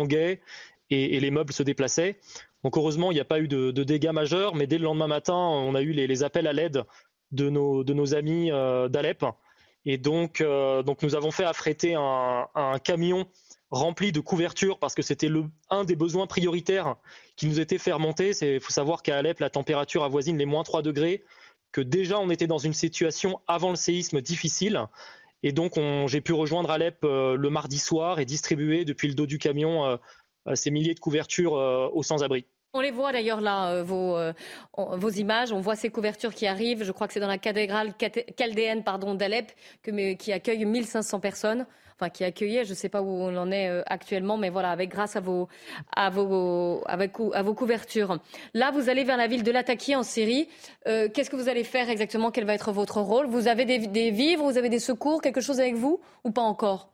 et, les meubles se déplaçaient. Donc heureusement, il n'y a pas eu de, dégâts majeurs, mais dès le lendemain matin, on a eu les, appels à l'aide de nos, amis euh, d'Alep. Et donc, euh, donc nous avons fait affréter un, camion remplis de couvertures parce que c'était un des besoins prioritaires qui nous était fait remonter. Il faut savoir qu'à Alep, la température avoisine les moins 3 degrés, que déjà on était dans une situation avant le séisme difficile. Et donc j'ai pu rejoindre Alep euh, le mardi soir et distribuer depuis le dos du camion ces milliers de couvertures aux sans-abri. On les voit d'ailleurs là, vos, vos, images. On voit ces couvertures qui arrivent. Je crois que c'est dans la cathédrale chaldéenne pardon, d'Alep qui accueille 1500 personnes qui accueillait. Je ne sais pas où on en est euh, actuellement, mais voilà, avec grâce à vos, couvertures. Là, vous allez vers la ville de Latakia en Syrie. Euh, qu'est-ce que vous allez faire exactement? Quel va être votre rôle? Vous avez des vivres, vous avez des secours, quelque chose avec vous? Ou pas encore?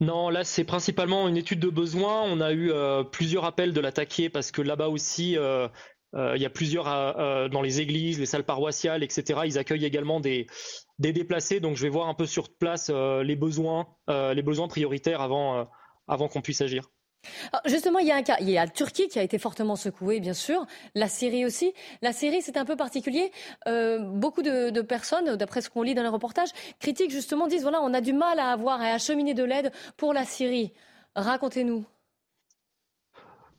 Non, là c'est principalement une étude de besoin. On a eu euh, plusieurs appels de l'attaquer parce que là-bas aussi, il y a plusieurs dans les églises, les salles paroissiales, etc. Ils accueillent également des, déplacés. Donc je vais voir un peu sur place euh, les besoins, euh, les besoins prioritaires euh, avant qu'on puisse agir. Justement, il y a un cas. Il y a la Turquie qui a été fortement secouée, bien sûr. La Syrie aussi. La Syrie, c'est un peu particulier. beaucoup de, personnes, d'après ce qu'on lit dans les reportages, critiquent justement, disent voilà, on a du mal à avoir et à acheminer de l'aide pour la Syrie. Racontez-nous.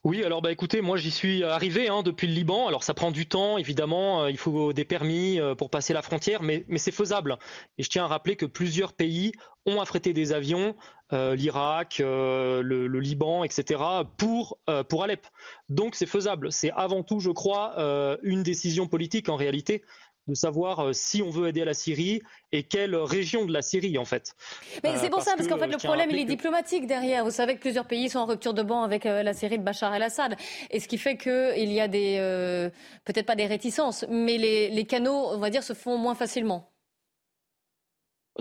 Oui, alors bah écoutez, moi j'y suis arrivé hein, depuis le Liban. Alors ça prend du temps, évidemment, euh, il faut des permis euh, pour passer la frontière, mais, mais c'est faisable. Et je tiens à rappeler que plusieurs pays ont affrété des avions, euh, l'Irak, le, le, Liban, etc., pour, pour Alep. Donc c'est faisable. C'est avant tout, je crois, une décision politique en réalité de savoir euh, si on veut aider la Syrie et quelle région de la Syrie en fait. Mais c'est pour euh, ça, parce qu'en fait le problème il est diplomatique derrière. Vous savez que plusieurs pays sont en rupture de banc avec euh, la Syrie de Bachar el-Assad. Et ce qui fait qu'il y a des, peut-être pas des réticences, mais les, les canaux, on va dire, se font moins facilement.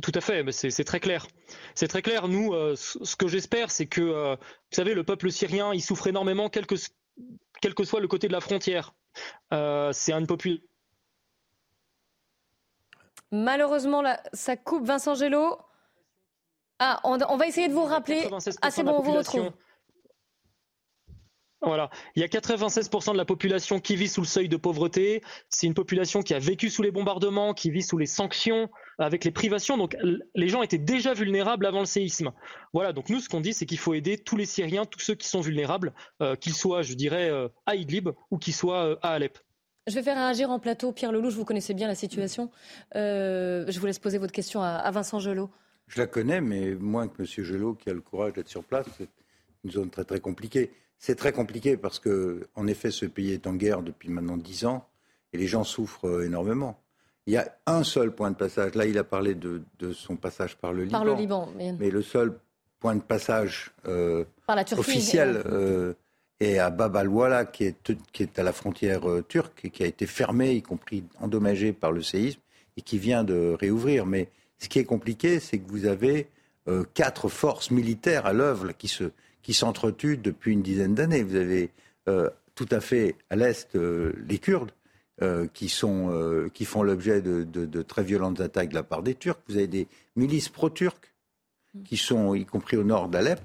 Tout à fait, mais c'est très clair. C'est très clair. Nous, ce que j'espère, c'est que, vous savez, le peuple syrien, il souffre énormément, quel que, quel que soit le côté de la frontière. c'est une population Malheureusement, là, ça coupe Vincent Gello. Ah, on, va essayer de vous rappeler. Ah, c'est bon, on vous retrouve. Voilà. Il y a 96% de la population qui vit sous le seuil de pauvreté. C'est une population qui a vécu sous les bombardements, qui vit sous les sanctions, avec les privations. Donc, les gens étaient déjà vulnérables avant le séisme. Voilà. Donc, nous, ce qu'on dit, c'est qu'il faut aider tous les Syriens, tous ceux qui sont vulnérables, euh, qu'ils soient, je dirais, euh, à Idlib ou qu'ils soient euh, à Alep. Je vais faire réagir en plateau. Pierre Lelouch, vous connaissez bien la situation. Euh, je vous laisse poser votre question à, Vincent Gelot. Je la connais, mais moins que M. Gelot qui a le courage d'être sur place. C'est une zone très très compliquée. C'est très compliqué parce que, en effet, ce pays est en guerre depuis maintenant dix ans et les gens souffrent euh, énormément. Il y a un seul point de passage. Là, il a parlé de, son passage par le Liban. Par le Liban, mais, le seul point de passage euh, officiel et à Bab al-Wala, qui est, qui est à la frontière euh, turque et qui a été fermé, y compris endommagé par le séisme, et qui vient de réouvrir. Mais ce qui est compliqué, c'est que vous avez euh, quatre forces militaires à l'œuvre qui se qui s'entretuent depuis une dizaine d'années. Vous avez euh, tout à fait à l'est les Kurdes, qui, sont, qui font l'objet de, de, de, très violentes attaques de la part des Turcs. Vous avez des milices pro-turques qui sont, y compris au nord d'Alep.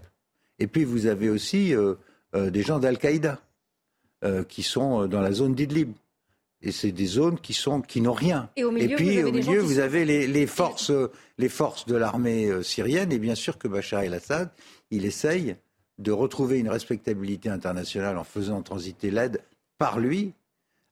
Et puis vous avez aussi des gens d'Al-Qaïda euh, qui sont euh, dans la zone d'Idlib. Et c'est des zones qui sont qui n'ont rien. Et, au milieu, puis vous au milieu, vous avez les, les, forces, les forces de l'armée syrienne. Et bien sûr que Bachar el-Assad, il essaye de retrouver une respectabilité internationale en faisant transiter l'aide par lui,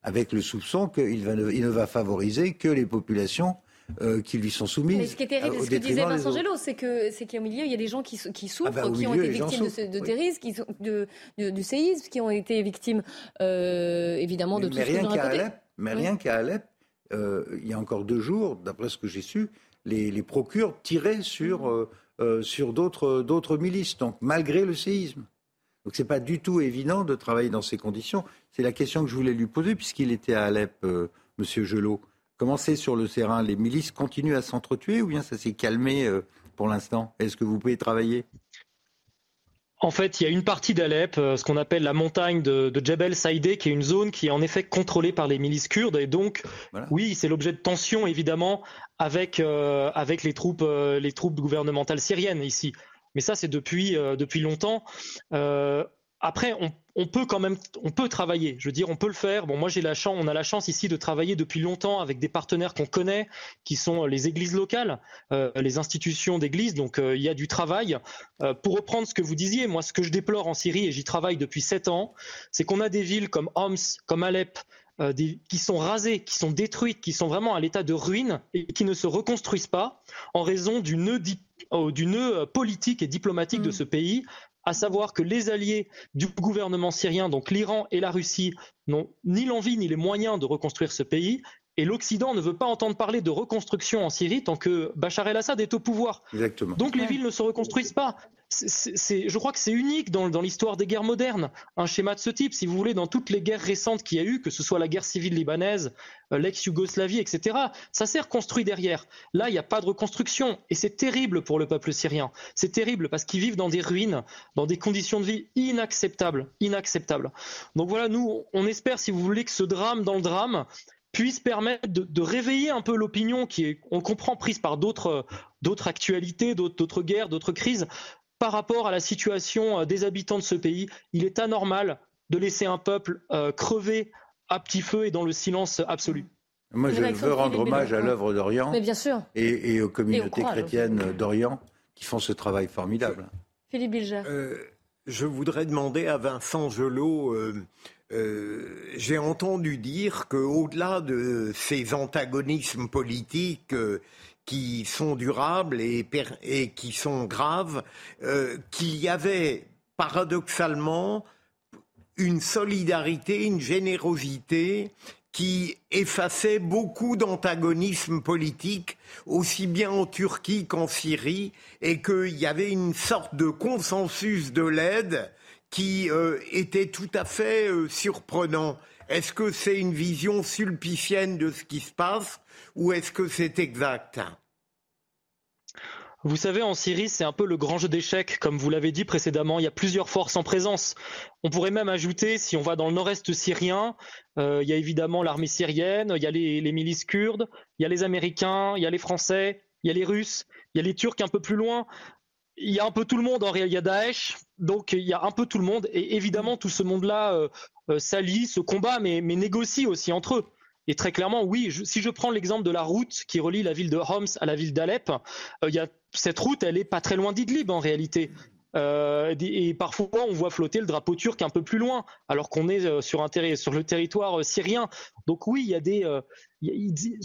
avec le soupçon qu'il il ne va favoriser que les populations euh, qui lui sont soumises. Mais ce qui est terrible, ce que disait Vincent Gélo, c'est que c'est qu'au milieu il y a des gens qui, qui souffrent, ah bah, qui ont été victimes de, de terrorisme, qui de, du séisme, qui ont été victimes euh, évidemment de tout mais ce rien qu'à Alep, Mais rien qu'à Alep, euh, il y a encore deux jours, d'après ce que j'ai su, les, les procures tiraient sur, mm. sur d'autres, d'autres milices, donc malgré le séisme. Donc c'est pas du tout évident de travailler dans ces conditions. C'est la question que je voulais lui poser puisqu'il était à Alep, Monsieur Gelot. Comment c'est sur le terrain Les milices continuent à s'entretuer ou bien ça s'est calmé euh, pour l'instant? Est-ce que vous pouvez travailler? En fait, il y a une partie d'Alep, euh, ce qu'on appelle la montagne de, Jebel Saïdé, qui est une zone qui est en effet contrôlée par les milices kurdes. Et donc, oui, c'est l'objet de tensions, évidemment, avec, euh, avec les, troupes, les troupes gouvernementales syriennes ici. Mais ça, c'est depuis, depuis longtemps. Après, on, peut quand même, on peut travailler. Je veux dire, on peut le faire. Bon, moi, j'ai la chance, on a la chance ici de travailler depuis longtemps avec des partenaires qu'on connaît, qui sont les églises locales, euh, les institutions d'église. Donc, euh, il y a du travail. Euh, pour reprendre ce que vous disiez, moi, ce que je déplore en Syrie et j'y travaille depuis sept ans, c'est qu'on a des villes comme Homs, comme Alep, qui sont rasées, qui sont détruites, qui sont vraiment à l'état de ruine et qui ne se reconstruisent pas en raison du nœud, du nœud politique et diplomatique de mm. ce pays à savoir que les alliés du gouvernement syrien, donc l'Iran et la Russie, n'ont ni l'envie ni les moyens de reconstruire ce pays. Et l'Occident ne veut pas entendre parler de reconstruction en Syrie tant que Bachar el-Assad est au pouvoir. Exactement. Donc les villes ne se reconstruisent pas je crois que c'est unique dans, l'histoire des guerres modernes, un schéma de ce type. Si vous voulez, dans toutes les guerres récentes qu'il y a eu, que ce soit la guerre civile libanaise, euh, l'ex-Yougoslavie, etc., ça s'est reconstruit derrière. Là, il n'y a pas de reconstruction. Et c'est terrible pour le peuple syrien. C'est terrible parce qu'ils vivent dans des ruines, dans des conditions de vie inacceptables. Inacceptables. Donc voilà, nous, on espère, si vous voulez, que ce drame dans le drame, puisse permettre de, réveiller un peu l'opinion qui est, on comprend, prise par d'autres, d'autres actualités, d'autres guerres, d'autres crises, par rapport à la situation euh, des habitants de ce pays. Il est anormal de laisser un peuple euh, crever à petit feu et dans le silence absolu. Moi, je veux rendre hommage à l'œuvre d'Orient Et, aux communautés chrétiennes d'Orient qui font ce travail formidable. Philippe Bilger. Euh, je voudrais demander à Vincent Gelot, j'ai entendu dire qu'au-delà de ces antagonismes politiques qui sont durables et, et qui sont graves, euh, qu'il y avait paradoxalement une solidarité, une générosité qui effaçait beaucoup d'antagonismes politiques, aussi bien en Turquie qu'en Syrie, et qu'il y avait une sorte de consensus de l'aide qui euh, était tout à fait euh, surprenant. Est-ce que c'est une vision sulpicienne de ce qui se passe ou est-ce que c'est exact? Vous savez, en Syrie, c'est un peu le grand jeu d'échecs, comme vous l'avez dit précédemment. Il y a plusieurs forces en présence. On pourrait même ajouter, si on va dans le nord-est syrien, euh, il y a évidemment l'armée syrienne, il y a les, les, milices kurdes, il y a les Américains, il y a les Français, il y a les Russes, il y a les Turcs un peu plus loin. Il y a un peu tout le monde en réalité. Il y a Daesh, donc il y a un peu tout le monde. Et évidemment, tout ce monde-là euh, euh, s'allie, se combat, mais, négocie aussi entre eux. Et très clairement, oui, si je prends l'exemple de la route qui relie la ville de Homs à la ville d'Alep, euh, cette route, elle est pas très loin d'Idlib en réalité. Et parfois, on voit flotter le drapeau turc un peu plus loin, alors qu'on est sur, le territoire syrien. Donc oui, il y a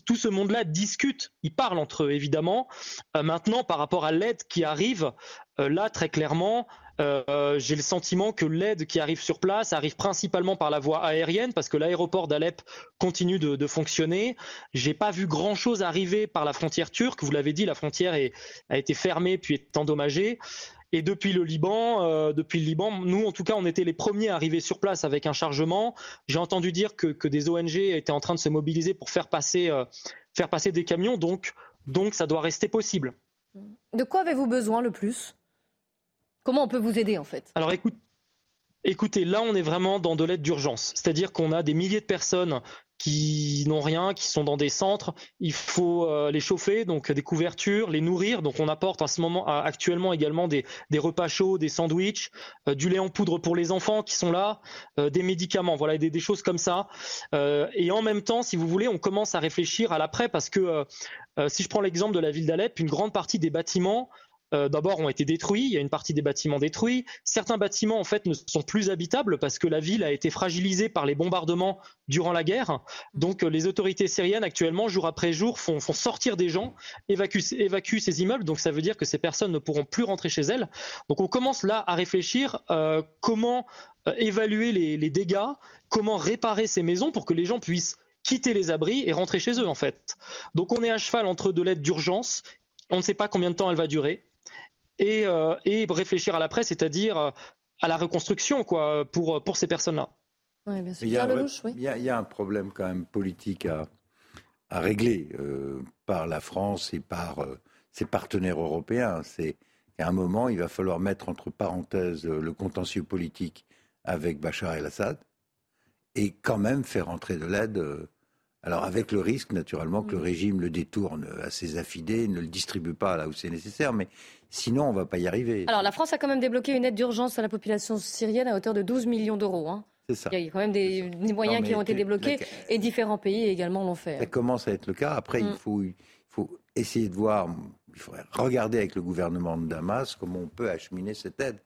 tout ce monde-là discute, ils parlent entre eux évidemment. maintenant, par rapport à l'aide qui arrive, là très clairement, euh, j'ai le sentiment que l'aide qui arrive sur place arrive principalement par la voie aérienne parce que l'aéroport d'Alep continue de, de fonctionner. J'ai pas vu grand chose arriver par la frontière turque. Vous l'avez dit, la frontière a été fermée puis est endommagée. Et depuis le Liban, euh, depuis le Liban, nous en tout cas, on était les premiers à arriver sur place avec un chargement. J'ai entendu dire que, des ONG étaient en train de se mobiliser pour faire passer, euh, faire passer des camions. Donc, donc, ça doit rester possible. De quoi avez-vous besoin le plus? Comment on peut vous aider en fait? Alors écoute, écoutez, là on est vraiment dans de l'aide d'urgence. C'est-à-dire qu'on a des milliers de personnes qui n'ont rien, qui sont dans des centres. Il faut euh, les chauffer, donc des couvertures, les nourrir. Donc on apporte à ce moment, actuellement également des, repas chauds, des sandwichs, euh, du lait en poudre pour les enfants qui sont là, euh, des médicaments, voilà, des, des choses comme ça. et en même temps, si vous voulez, on commence à réfléchir à l'après parce que si je prends l'exemple de la ville d'Alep, une grande partie des bâtiments euh, d'abord ont été détruits, il y a une partie des bâtiments détruits. Certains bâtiments en fait ne sont plus habitables parce que la ville a été fragilisée par les bombardements durant la guerre. Donc euh, les autorités syriennes actuellement jour après jour font, sortir des gens, évacuent, ces immeubles. Donc ça veut dire que ces personnes ne pourront plus rentrer chez elles. Donc on commence là à réfléchir euh, comment évaluer les, les dégâts, comment réparer ces maisons pour que les gens puissent quitter les abris et rentrer chez eux en fait. Donc on est à cheval entre de l'aide d'urgence, on ne sait pas combien de temps elle va durer, euh, et, réfléchir à l'après, c'est-à-dire euh, à la reconstruction quoi, pour, pour ces personnes-là. Il, y a, un problème quand même politique à, à régler euh, par la France et par ses partenaires européens. C'est qu'à un moment, il va falloir mettre entre parenthèses le contentieux politique avec Bachar el-Assad et quand même faire entrer de l'aide Alors avec le risque, naturellement, que le régime le détourne à ses affidés, ne le distribue pas là où c'est nécessaire, mais sinon on ne va pas y arriver. Alors la France a quand même débloqué une aide d'urgence à la population syrienne à hauteur de 12 millions d'euros. Hein. C'est ça. Il y a quand même des, des moyens Non, qui ont été débloqués la- et différents pays également l'ont fait. Ça commence à être le cas. Après, il, Mm. faut, il faut essayer de voir, il faudrait regarder avec le gouvernement de Damas comment on peut acheminer cette aide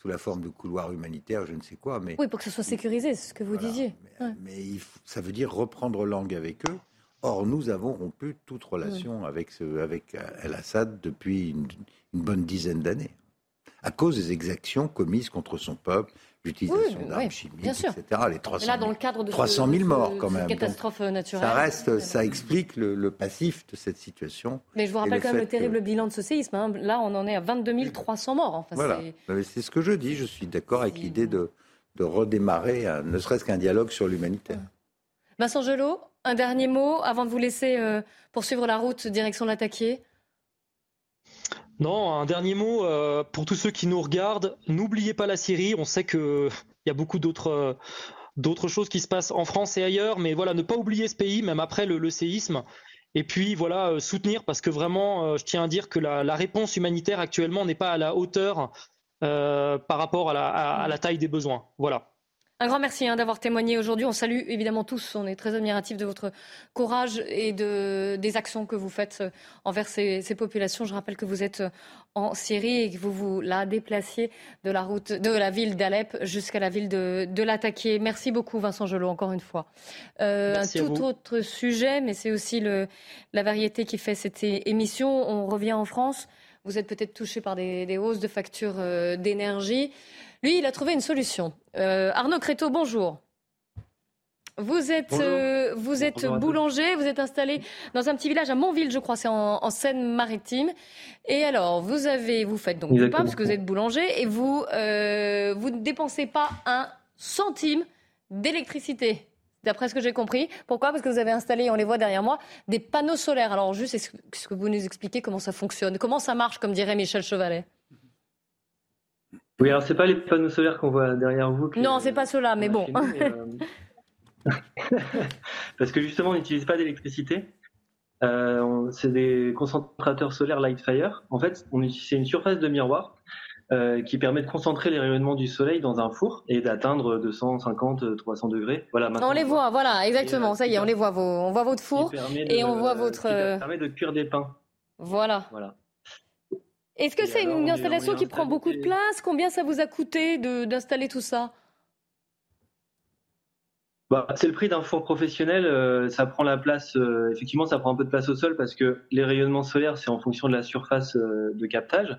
sous la forme de couloirs humanitaires, je ne sais quoi, mais Oui, pour que ce soit sécurisé, c'est ce que vous disiez. Ouais. mais il faut- ça veut dire reprendre langue avec eux. Or, nous avons rompu toute relation avec, ce, avec euh, El-Assad depuis une, une bonne dizaine d'années, à cause des exactions commises contre son peuple, l'utilisation Oui, d'armes oui, chimiques, etc. Les 300 Là, dans 000, le cadre de ce- 300 000 de ce- morts quand même. Donc, catastrophe naturelle. ça reste, ça explique le, le passif de cette situation. Mais je vous rappelle quand même le que- terrible bilan de ce séisme. hein. Là, on en est à 22 300 morts. Enfin, Voilà, c'est- ce que je dis. Je suis d'accord avec l'idée de, de redémarrer, un- ne serait-ce qu'un dialogue sur l'humanitaire. Vincent Gelot, un dernier mot avant de vous laisser euh, poursuivre la route direction l'attaquer. Non, un dernier mot euh, pour tous ceux qui nous regardent. N'oubliez pas la Syrie. On sait que il y a beaucoup d'autres euh, d'autres choses qui se passent en France et ailleurs, mais voilà, ne pas oublier ce pays, même après le, séisme. Et puis voilà, euh, soutenir parce que vraiment, je tiens à dire que la, réponse humanitaire actuellement n'est pas à la hauteur par rapport à la taille des besoins. Voilà. Un grand merci hein, d'avoir témoigné aujourd'hui. On salue évidemment tous. On est très admiratifs de votre courage et de, des actions que vous faites euh, envers ces, ces populations. Je rappelle que vous êtes euh, en Syrie et que vous vous la déplaciez de la route de la ville d'Alep jusqu'à la ville de, de l'Attaquer. Merci beaucoup, Vincent Gelot, encore une fois. Euh, un tout autre sujet, mais c'est aussi le, la variété qui fait cette émission. On revient en France. Vous êtes peut-être touché par des, des hausses de factures euh, d'énergie. Lui, il a trouvé une solution. Euh, Arnaud Créteau, bonjour. Vous êtes, euh, vous êtes boulanger, vous êtes installé dans un petit village à Montville, je crois, c'est en, en Seine-Maritime. Et alors, vous avez, vous faites donc du pain parce que vous êtes boulanger et vous, euh, vous ne dépensez pas un centime d'électricité. D'après ce que j'ai compris. Pourquoi? Parce que vous avez installé, on les voit derrière moi, des panneaux solaires. Alors juste, est-ce que vous nous expliquez comment ça fonctionne? Comment ça marche, comme dirait Michel Chevalet? Oui, alors c'est pas les panneaux solaires qu'on voit derrière vous. que- Non, c'est pas cela, mais bon. chez nous, mais, euh, Parce que justement, on n'utilise pas d'électricité. Euh, c'est des concentrateurs solaires Lightfire. En fait, on utilise- c'est une surface de miroir euh, qui permet de concentrer les rayonnements du soleil dans un four et d'atteindre 250, 300 degrés. Voilà. maintenant, On les voit, voilà, exactement. Ça y est, on les voit, vos, on voit votre four et de- on voit votre. qui permet de cuire des pains. Voilà. Voilà. Est-ce que c'est une installation qui prend beaucoup de place? Combien ça vous a coûté d'installer tout ça? Bah, c'est le prix d'un four professionnel. euh, ça prend la place, euh, effectivement, ça prend un peu de place au sol parce que les rayonnements solaires, c'est en fonction de la surface euh, de captage.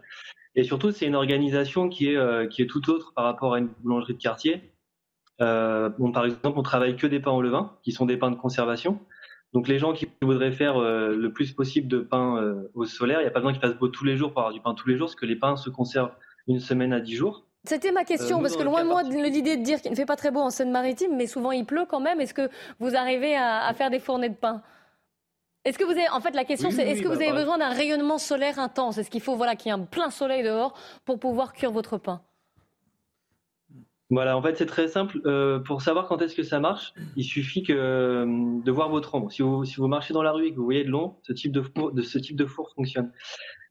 Et surtout, c'est une organisation qui est, qui est tout autre par rapport à une boulangerie de quartier. Bon, par exemple, on travaille que des pains au levain, qui sont des pains de conservation. Donc, les gens qui voudraient faire euh, le plus possible de pain euh, au solaire, il n'y a pas besoin qu'ils fassent beau tous les jours pour avoir du pain tous les jours, parce que les pains se conservent une semaine à dix jours. C'était ma question, Euh, parce que loin de moi de l'idée de dire qu'il ne fait pas très beau en Seine-Maritime, mais souvent il pleut quand même. Est-ce que vous arrivez à, à faire des fournées de pain? Est-ce que vous avez, en fait, la question Oui, c'est, oui, est-ce que bah, vous avez bah. besoin d'un rayonnement solaire intense? Est-ce qu'il faut, voilà, qu'il y ait un plein soleil dehors pour pouvoir cuire votre pain? Voilà, en fait, c'est très simple. Euh, pour savoir quand est-ce que ça marche, il suffit que, euh, de voir votre ombre. Si vous, marchez dans la rue et que vous voyez de l'ombre, ce type de four, ce type de four fonctionne.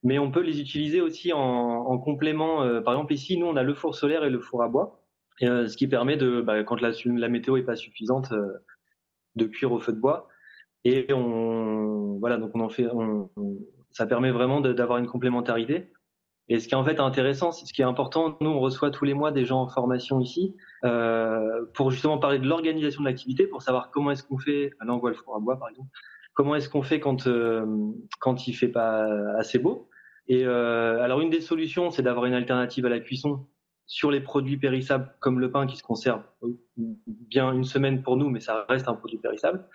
Mais on peut les utiliser aussi en, en complément. Euh, par exemple, ici, nous, on a le four solaire et le four à bois, ce qui permet de, bah, quand la, météo est pas suffisante, de cuire au feu de bois. Et on, voilà, donc on en fait, ça permet vraiment d'avoir une complémentarité. Et ce qui est en fait intéressant, ce qui est important, nous on reçoit tous les mois des gens en formation ici euh, pour justement parler de l'organisation de l'activité, pour savoir comment est-ce qu'on fait. Là on voit le four à bois par exemple. Comment est-ce qu'on fait quand euh, quand il fait pas assez beau Et euh, alors une des solutions, c'est d'avoir une alternative à la cuisson sur les produits périssables comme le pain qui se conserve bien une semaine pour nous, mais ça reste un produit périssable.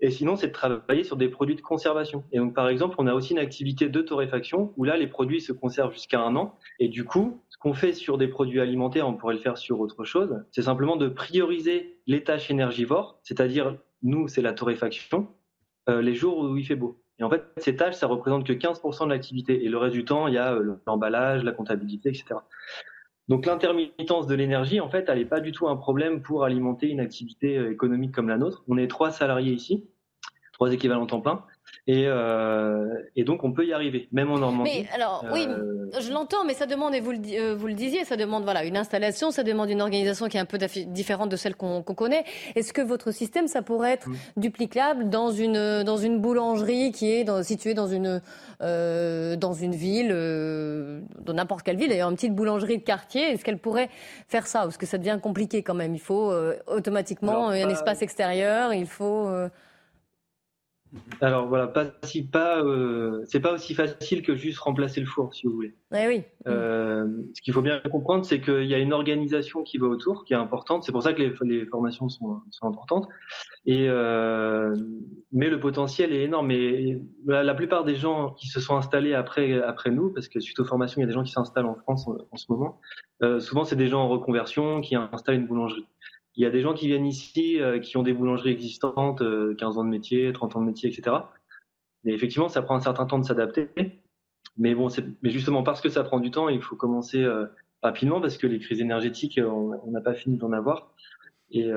Et sinon, c'est de travailler sur des produits de conservation. Et donc, par exemple, on a aussi une activité de torréfaction où là, les produits se conservent jusqu'à un an. Et du coup, ce qu'on fait sur des produits alimentaires, on pourrait le faire sur autre chose. C'est simplement de prioriser les tâches énergivores, c'est-à-dire, nous, c'est la torréfaction, euh, les jours où il fait beau. Et en fait, ces tâches, ça représente que 15% de l'activité. Et le reste du temps, il y a euh, l'emballage, la comptabilité, etc. Donc l'intermittence de l'énergie, en fait, elle n'est pas du tout un problème pour alimenter une activité euh, économique comme la nôtre. On est trois salariés ici. trois équivalents temps plein. Et, euh, et, donc on peut y arriver, même en Normandie. Mais alors oui, euh, je l'entends, mais ça demande, et vous le, euh, vous le disiez, ça demande voilà une installation, ça demande une organisation qui est un peu différente de celle qu'on connaît. Est-ce que votre système, ça pourrait être duplicable dans une dans une boulangerie qui est dans, située dans une euh, dans une ville, euh, dans n'importe quelle ville, d'ailleurs une petite boulangerie de quartier Est-ce qu'elle pourrait faire ça Ou est-ce que ça devient compliqué quand même? Il faut automatiquement un espace extérieur, il faut alors voilà, pas si pas, euh, c'est pas aussi facile que juste remplacer le four, si vous voulez. Eh oui. Euh, ce qu'il faut bien comprendre, c'est qu'il y a une organisation qui va autour, qui est importante. C'est pour ça que les, les formations sont, sont, importantes. Et euh, mais le potentiel est énorme. Et la, la, plupart des gens qui se sont installés après après nous, parce que suite aux formations, il y a des gens qui s'installent en France en, en ce moment. Souvent, c'est des gens en reconversion qui installent une boulangerie. Il y a des gens qui viennent ici, euh, qui ont des boulangeries existantes, 15 euh, ans de métier, 30 ans de métier, etc. Mais effectivement, ça prend un certain temps de s'adapter. Mais bon, mais justement parce que ça prend du temps, il faut commencer euh, rapidement parce que les crises énergétiques, on n'a pas fini d'en avoir. Et,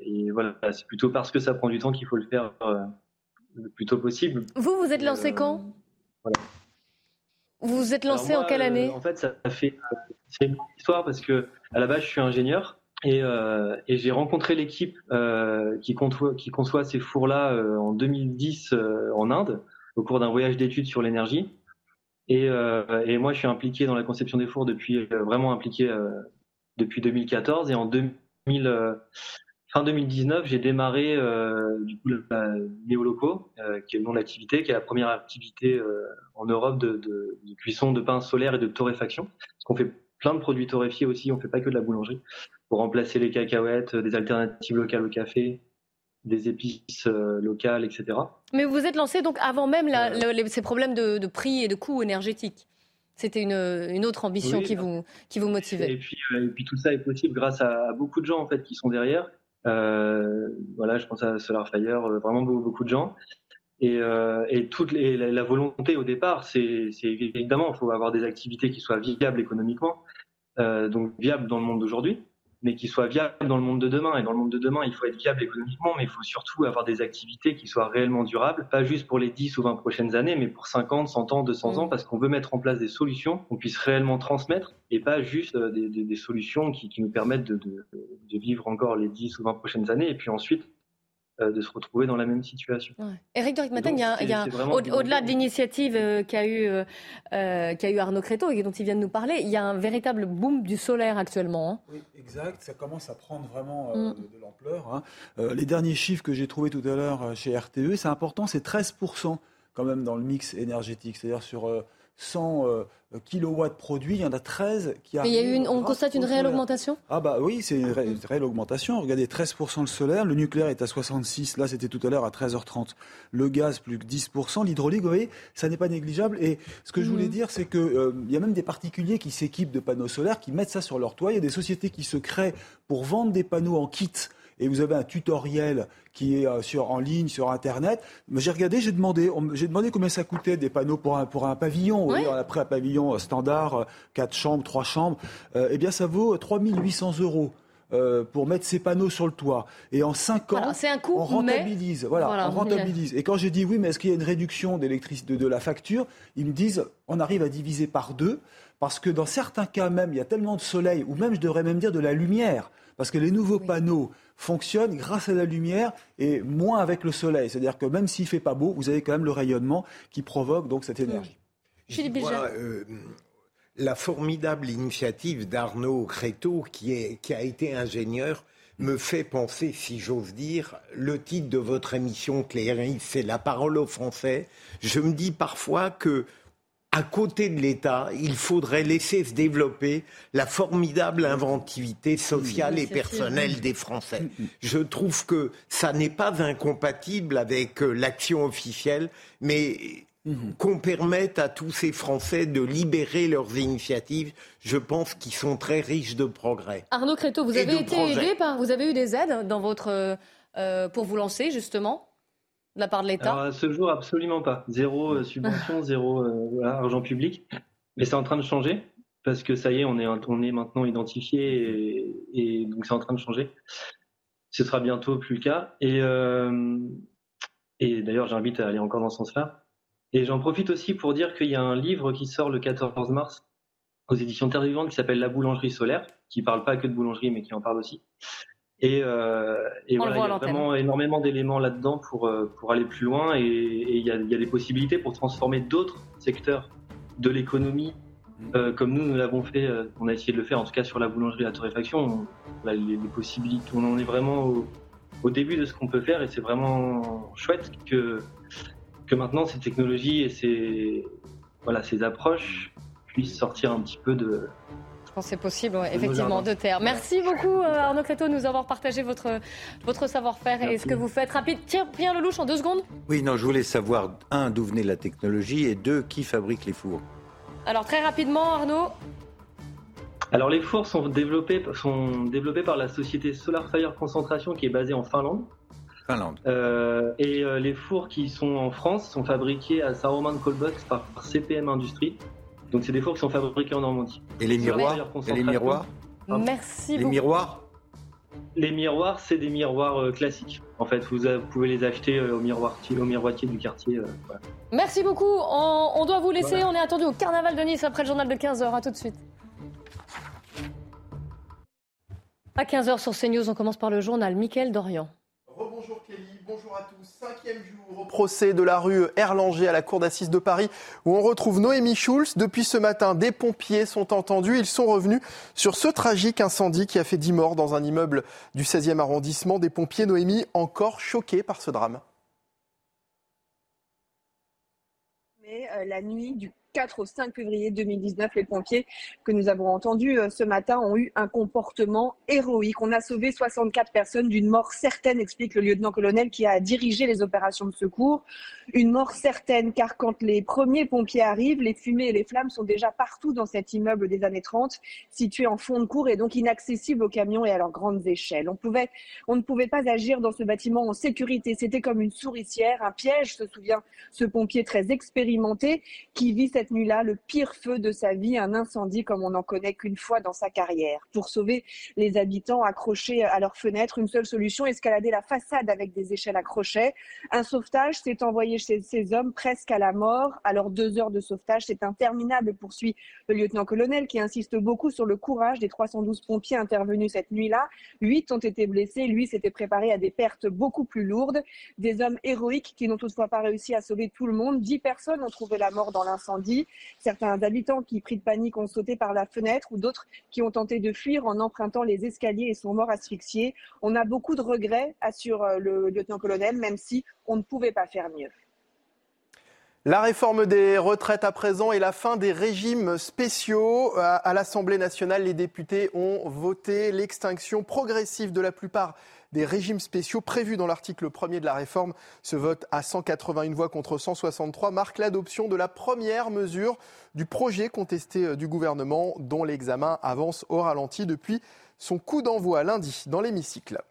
et voilà, c'est plutôt parce que ça prend du temps qu'il faut le faire le plus tôt possible. Vous, vous êtes lancé quand? voilà. Vous vous êtes lancé en quelle année? En fait, ça fait c'est une histoire parce que à la base, je suis ingénieur et, euh, et j'ai rencontré l'équipe euh, qui, conçoit ces fours-là euh, en 2010 euh, en Inde, au cours d'un voyage d'études sur l'énergie. Et, moi, je suis impliqué dans la conception des fours depuis vraiment impliqué depuis 2014. Et en 2000, fin 2019, j'ai démarré du coup qui est de l'activité, qui est la première activité en Europe de, cuisson de pain solaire et de torréfaction. Parce qu'on fait plein de produits torréfiés aussi, on fait pas que de la boulangerie pour remplacer les cacahuètes, des alternatives locales au café, des épices euh, locales, etc. Mais vous vous êtes lancé donc avant même ces problèmes de, prix et de coûts énergétiques. C'était une, autre ambition qui, vous, qui vous motivait. Et puis, euh, et puis tout ça est possible grâce à, beaucoup de gens en fait qui sont derrière. Euh, voilà, je pense à SolarFire, vraiment beaucoup, beaucoup de gens. Et, et toute la, la, volonté au départ, c'est évidemment, il faut avoir des activités qui soient viables économiquement, donc viables dans le monde d'aujourd'hui, mais qui soit viable dans le monde de demain. Et dans le monde de demain, il faut être viable économiquement, mais il faut surtout avoir des activités qui soient réellement durables, pas juste pour les 10 ou 20 prochaines années, mais pour 50, 100 ans, 200 ans, mm. parce qu'on veut mettre en place des solutions qu'on puisse réellement transmettre et pas juste euh, des, des, des solutions qui, qui, nous permettent de, de, de, vivre encore les 10 ou 20 prochaines années et puis ensuite de se retrouver dans la même situation. Ouais. Eric il y a, au-delà de l'initiative euh, qu'a eu, euh, qu'a eu Arnaud Créteau et dont il vient de nous parler, il y a un véritable boom du solaire actuellement. Hein. Oui, exact. Ça commence à prendre vraiment mm. de, l'ampleur. Hein. les derniers chiffres que j'ai trouvés tout à l'heure chez RTE, c'est important, c'est 13% quand même dans le mix énergétique. C'est-à-dire sur 100 euh, kilowatts produits, il y en a 13 qui arrivent. Mais il y a une, on constate une réelle augmentation? Ah bah oui, c'est une, réelle augmentation. Regardez, 13% le solaire, le nucléaire est à 66, là c'était tout à l'heure à 13h30. Le gaz plus que 10%, l'hydraulique, vous voyez, ça n'est pas négligeable. Et ce que je voulais mhm. dire, c'est qu'il euh, y a même des particuliers qui s'équipent de panneaux solaires, qui mettent ça sur leur toit. Il y a des sociétés qui se créent pour vendre des panneaux en kit et vous avez un tutoriel qui est euh, sur, en ligne sur Internet. J'ai regardé, j'ai demandé, j'ai demandé combien ça coûtait des panneaux pour un, pour un pavillon. après un pavillon euh, standard, 4 euh, chambres, 3 chambres. eh bien, ça vaut 3800 euros. pour mettre ces panneaux sur le toit. Et en 5 ans, un coût, on rentabilise. Voilà, on rentabilise. Et quand j'ai dit oui, mais est-ce qu'il y a une réduction de, la facture Ils me disent on arrive à diviser par deux parce que dans certains cas même, il y a tellement de soleil, ou même je devrais même dire de la lumière, parce que les nouveaux panneaux fonctionne grâce à la lumière et moins avec le soleil. C'est-à-dire que même s'il fait pas beau, vous avez quand même le rayonnement qui provoque donc cette énergie. Euh, la formidable initiative d'Arnaud Créteau, qui, est, qui a été ingénieur, me fait penser, si j'ose dire, le titre de votre émission, Cléry, c'est La parole aux Français. Je me dis parfois que à côté de l'État, il faudrait laisser se développer la formidable inventivité sociale et personnelle des Français. Je trouve que ça n'est pas incompatible avec euh, l'action officielle, mais qu'on permette à tous ces Français de libérer leurs initiatives, je pense qu'ils sont très riches de progrès. Arnaud Créteau, vous avez été aidé par, vous avez eu des aides dans votre, euh, pour vous lancer justement? De la part de l'État À ce jour, absolument pas. Zéro euh, subvention, zéro euh, argent public. Mais c'est en train de changer parce que ça y est, on est, on est maintenant identifié et, donc c'est en train de changer. Ce sera bientôt plus le cas. Et, euh, Et d'ailleurs, j'invite à aller encore dans ce sens-là. Et j'en profite aussi pour dire qu'il y a un livre qui sort le 14 mars aux éditions Terre Vivante qui s'appelle La boulangerie solaire, qui parle pas que de boulangerie, mais qui en parle aussi. Et, euh, et voilà, il y a vraiment énormément d'éléments là-dedans pour, euh, pour aller plus loin. Et, et il, y a, il y a des possibilités pour transformer d'autres secteurs de l'économie, euh, comme nous, nous l'avons fait. on a essayé de le faire, en tout cas sur la boulangerie et la torréfaction. On, là, les, les possibilités, on en est vraiment au, au début de ce qu'on peut faire. Et c'est vraiment chouette que, que maintenant ces technologies et ces, voilà, ces approches puissent sortir un petit peu de, Je pense que c'est possible, ouais, effectivement, de terre. Merci beaucoup euh, Arnaud Créteau de nous avoir partagé votre, votre savoir-faire et ce que vous faites. Rapide, tiens, Pierre Lelouch en deux secondes. Oui, non, je voulais savoir, un, d'où venait la technologie, et deux, qui fabrique les fours? Alors très rapidement, Arnaud. Alors les fours sont développés, sont développés par la société Solar Fire Concentration qui est basée en Finlande. Finlande. Euh, et euh, les fours qui sont en France sont fabriqués à Saint-Romain de Colbox par, par CPM Industries. Donc c'est des fours qui sont fabriqués en Normandie. Et les miroirs Et les miroirs Merci Les beaucoup. miroirs Les miroirs, c'est des miroirs euh, classiques. En fait, vous, vous pouvez les acheter euh, au, miroirtier, au miroitier du quartier. euh, voilà. Merci beaucoup. On, on doit vous laisser. Voilà. On est attendu au Carnaval de Nice après le journal de 15h. À tout de suite. À 15h sur CNews, on commence par le journal Mickaël Dorian. Rebonjour Kelly, bonjour à tous. Cinquième jour au procès de la rue Erlanger à la cour d'assises de Paris où on retrouve Noémie Schulz. Depuis ce matin, des pompiers sont entendus. Ils sont revenus sur ce tragique incendie qui a fait 10 morts dans un immeuble du 16e arrondissement. Des pompiers, Noémie, encore choqués par ce drame. Mais euh, la nuit du 4 au 5 février 2019, les pompiers que nous avons entendus euh, ce matin ont eu un comportement héroïque. On a sauvé 64 personnes d'une mort certaine, explique le lieutenant-colonel qui a dirigé les opérations de secours. Une mort certaine, car quand les premiers pompiers arrivent, les fumées et les flammes sont déjà partout dans cet immeuble des années 30, situé en fond de cour et donc inaccessible aux camions et à leurs grandes échelles. On, on ne pouvait pas agir dans ce bâtiment en sécurité. C'était comme une souricière, un piège, se souvient ce pompier très expérimenté qui vit cette nuit-là le pire feu de sa vie, un incendie comme on n'en connaît qu'une fois dans sa carrière. Pour sauver les habitants accrochés à leurs fenêtres, une seule solution, escalader la façade avec des échelles à crochets. Un sauvetage s'est envoyé chez ces hommes presque à la mort. Alors deux heures de sauvetage, c'est interminable, poursuit le lieutenant-colonel qui insiste beaucoup sur le courage des 312 pompiers intervenus cette nuit-là. Huit ont été blessés, lui s'était préparé à des pertes beaucoup plus lourdes. Des hommes héroïques qui n'ont toutefois pas réussi à sauver tout le monde. Dix personnes ont trouvé la mort dans l'incendie. Certains habitants qui, pris de panique, ont sauté par la fenêtre ou d'autres qui ont tenté de fuir en empruntant les escaliers et sont morts asphyxiés. On a beaucoup de regrets, assure euh, le lieutenant-colonel, même si on ne pouvait pas faire mieux. La réforme des retraites à présent et la fin des régimes spéciaux. À à l'Assemblée nationale, les députés ont voté l'extinction progressive de la plupart des régimes spéciaux prévus dans l'article 1er de la réforme. Ce vote à 181 voix contre 163 marque l'adoption de la première mesure du projet contesté euh, du gouvernement dont l'examen avance au ralenti depuis son coup d'envoi lundi dans l'hémicycle.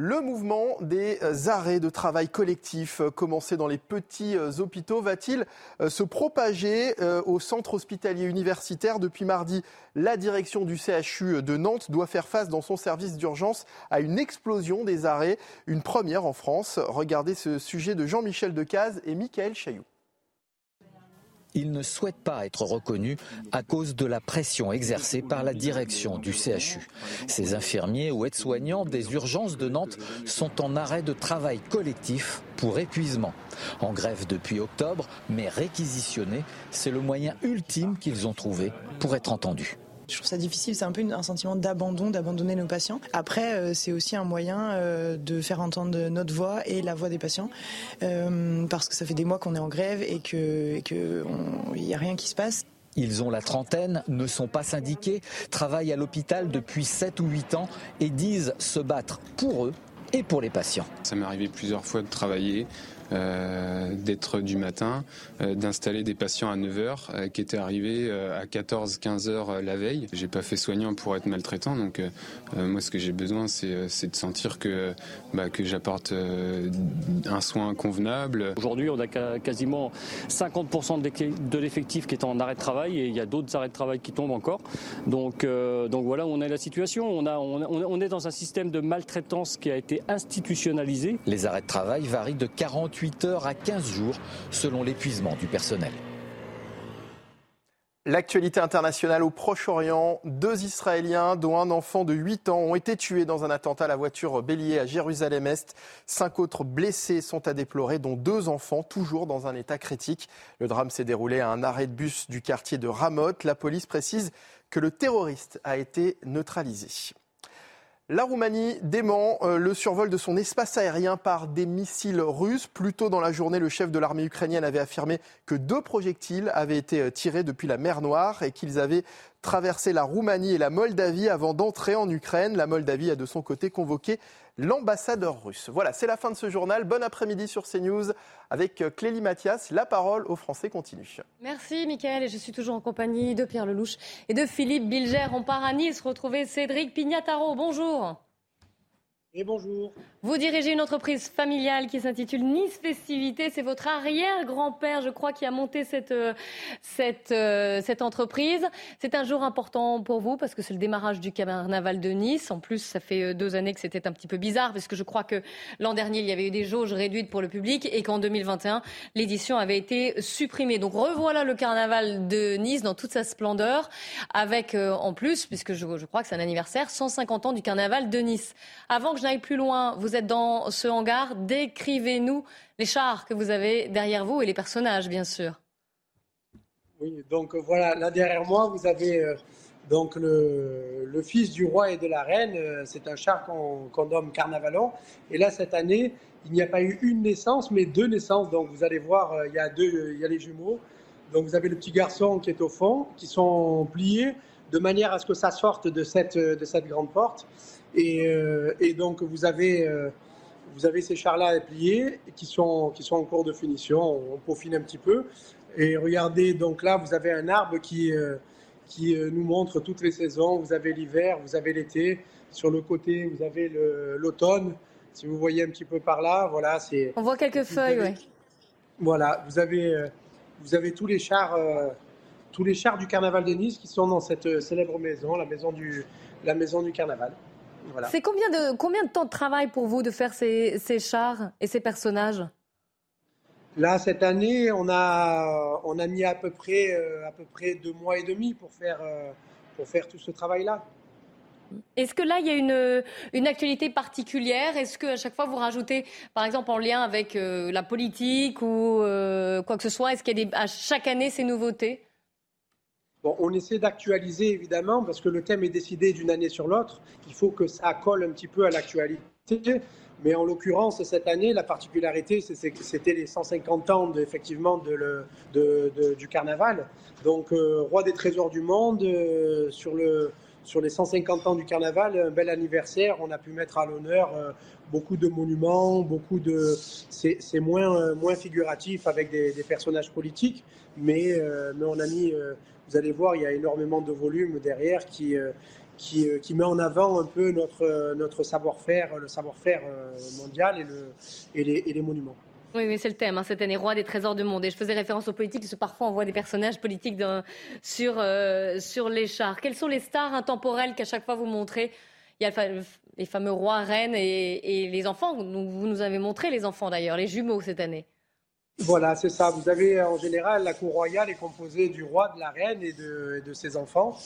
Le mouvement des euh, arrêts de travail collectifs euh, commencé dans les petits euh, hôpitaux va-t-il se propager au centre hospitalier universitaire Depuis mardi, la direction du CHU de Nantes doit faire face dans son service d'urgence à une explosion des arrêts, une première en France. Regardez ce sujet de Jean-Michel Decaze et Michael Chailloux. Il ne souhaite pas être reconnu à cause de la pression exercée par la direction du CHU. Ces infirmiers ou aides-soignants des urgences de Nantes sont en arrêt de travail collectif pour épuisement. En grève depuis octobre, mais réquisitionnés, c'est le moyen ultime qu'ils ont trouvé pour être entendus. Je trouve ça difficile, c'est un peu un sentiment d'abandon, d'abandonner nos patients. Après, euh, c'est aussi un moyen euh, de faire entendre notre voix et la voix des patients, euh, parce que ça fait des mois qu'on est en grève et que qu'il n'y a rien qui se passe. Ils ont la trentaine, ne sont pas syndiqués, travaillent à l'hôpital depuis 7 ou 8 ans et disent se battre pour eux et pour les patients. Ça m'est arrivé plusieurs fois de travailler d'être du matin, d'installer des patients à 9h qui étaient arrivés à 14-15 heures la veille. J'ai pas fait soignant pour être maltraitant, donc moi ce que j'ai besoin c'est de sentir que, bah, que j'apporte un soin convenable. Aujourd'hui on a quasiment 50% de l'effectif qui est en arrêt de travail et il y a d'autres arrêts de travail qui tombent encore. Donc, donc voilà où on est la situation. On, a, on, on est dans un système de maltraitance qui a été institutionnalisé. Les arrêts de travail varient de 48 heures à 15 jours selon l'épuisement du personnel. L'actualité internationale au Proche-Orient, deux Israéliens, dont un enfant de 8 ans, ont été tués dans un attentat à la voiture bélier à Jérusalem-Est. Cinq autres blessés sont à déplorer, dont deux enfants, toujours dans un état critique. Le drame s'est déroulé à un arrêt de bus du quartier de Ramoth. La police précise que le terroriste a été neutralisé. La Roumanie dément euh, le survol de son espace aérien par des missiles russes. Plus tôt dans la journée, le chef de l'armée ukrainienne avait affirmé que deux projectiles avaient été euh, tirés depuis la mer Noire et qu'ils avaient traversé la Roumanie et la Moldavie avant d'entrer en Ukraine. La Moldavie a de son côté convoqué l'ambassadeur russe. Voilà, c'est la fin de ce journal. Bon après-midi sur CNews avec euh, Clélie Mathias. La parole aux Français continue. Merci Mickaël et je suis toujours en compagnie de Pierre Lelouch et de Philippe Bilger. On part à Nice retrouver Cédric Pignataro. Bonjour. Et bonjour. Vous dirigez une entreprise familiale qui s'intitule Nice Festivité. C'est votre arrière-grand-père, je crois, qui a monté cette, euh, euh, cette entreprise. C'est un jour important pour vous parce que c'est le démarrage du carnaval de Nice. En plus, ça fait euh, deux années que c'était un petit peu bizarre parce que je crois que l'an dernier, il y avait eu des jauges réduites pour le public et qu'en 2021, l'édition avait été supprimée. Donc revoilà le carnaval de Nice dans toute sa splendeur avec, en plus, puisque je, je crois que c'est un anniversaire, 150 ans du carnaval de Nice. Avant que je n'aille plus loin, vous êtes dans ce hangar. Décrivez-nous les chars que vous avez derrière vous et les personnages, bien sûr. Oui, donc voilà, là derrière moi, vous avez euh, donc le, fils du roi et de la reine. Euh, c'est un char qu'on nomme Carnavalon. Et là, cette année, il n'y a pas eu une naissance, mais deux naissances. Donc vous allez voir, euh, il y a deux, il y a les jumeaux. Donc vous avez le petit garçon qui est au fond, qui sont pliés de manière à ce que ça sorte de cette grande porte. Euh, et, donc, vous avez, euh, vous avez ces chars-là pliés qui sont, qui sont en cours de finition. On, peaufine un petit peu. Et regardez, donc là, vous avez un arbre qui, euh, qui nous montre toutes les saisons. Vous avez l'hiver, vous avez l'été. Sur le côté, vous avez l'automne. Si vous voyez un petit peu par là, voilà, c'est. On voit quelques feuilles, oui. Voilà, vous avez, vous avez tous les chars, tous les chars du carnaval de Nice qui sont dans cette célèbre maison, la maison du, la maison du carnaval. C'est combien de, combien de temps de travail pour vous de faire ces, ces chars et ces personnages? Là, cette année, on a, on a mis à peu, près, euh, à peu près deux mois et demi pour faire, euh, pour faire tout ce travail-là. Est-ce que là, il y a une, une actualité particulière? Est-ce qu'à chaque fois, vous rajoutez, par exemple, en lien avec euh, la politique ou quoi que ce soit Est-ce qu'il y a des, à chaque année ces nouveautés? On essaie d'actualiser évidemment parce que le thème est décidé d'une année sur l'autre. Il faut que ça colle un petit peu à l'actualité. Mais en l'occurrence, cette année, la particularité, c'était les 150 ans effectivement du carnaval. Donc, euh, roi des trésors du monde, euh, sur les 150 ans du carnaval, un bel anniversaire. On a pu mettre à l'honneur euh, beaucoup de monuments, beaucoup de. C'est moins, moins figuratif avec des, personnages politiques, mais, mais on a mis vous allez voir, il y a énormément de volume derrière qui, euh, euh, qui met en avant un peu notre, euh, notre savoir-faire, le savoir-faire mondial et, les, et les monuments. Oui, mais c'est le thème, hein, cette année roi des trésors du monde. Et je faisais référence aux politiques, parce que parfois on voit des personnages politiques sur, sur les chars. Quelles sont les stars intemporelles qu'à chaque fois vous montrez? Il y a les fameux rois, reines et, et les enfants. Vous nous avez montré les enfants d'ailleurs, les jumeaux cette année. Voilà, c'est ça. Vous avez en général la cour royale est composée du roi, de la reine et de, ses enfants.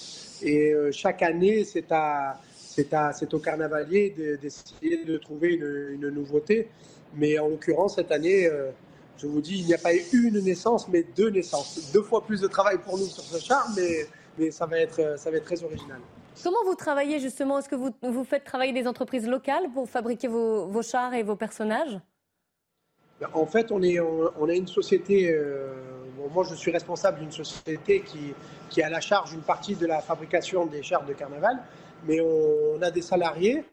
Et euh, chaque année, c'est à, c'est au carnavalier d'essayer de, trouver une, nouveauté. Mais en l'occurrence, cette année, euh, je vous dis, il n'y a pas une naissance, mais deux naissances. Deux fois plus de travail pour nous sur ce char, mais, mais ça, va être, ça va être très original. Comment vous travaillez justement? Est-ce que vous, vous faites travailler des entreprises locales pour fabriquer vos chars et vos personnages? En fait, on, est, on, a une société, euh, moi je suis responsable d'une société qui, qui a la charge d'une partie de la fabrication des chars de carnaval, mais on, a des salariés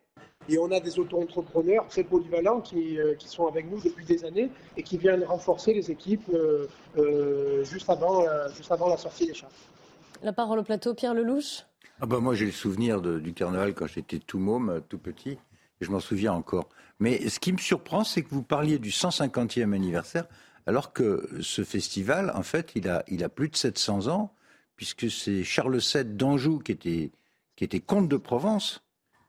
Et on a des auto-entrepreneurs très polyvalents qui, qui, sont avec nous depuis des années et qui viennent renforcer les équipes juste, avant, juste avant la sortie des chars. La parole au plateau, Pierre Lelouch. Ah bah moi j'ai le souvenir du carnaval quand j'étais tout môme, tout petit, et je m'en souviens encore. Mais ce qui me surprend, c'est que vous parliez du 150e anniversaire, alors que ce festival, en fait, il a, il a plus de 700 ans, puisque c'est Charles VII d'Anjou, qui était, qui était comte de Provence,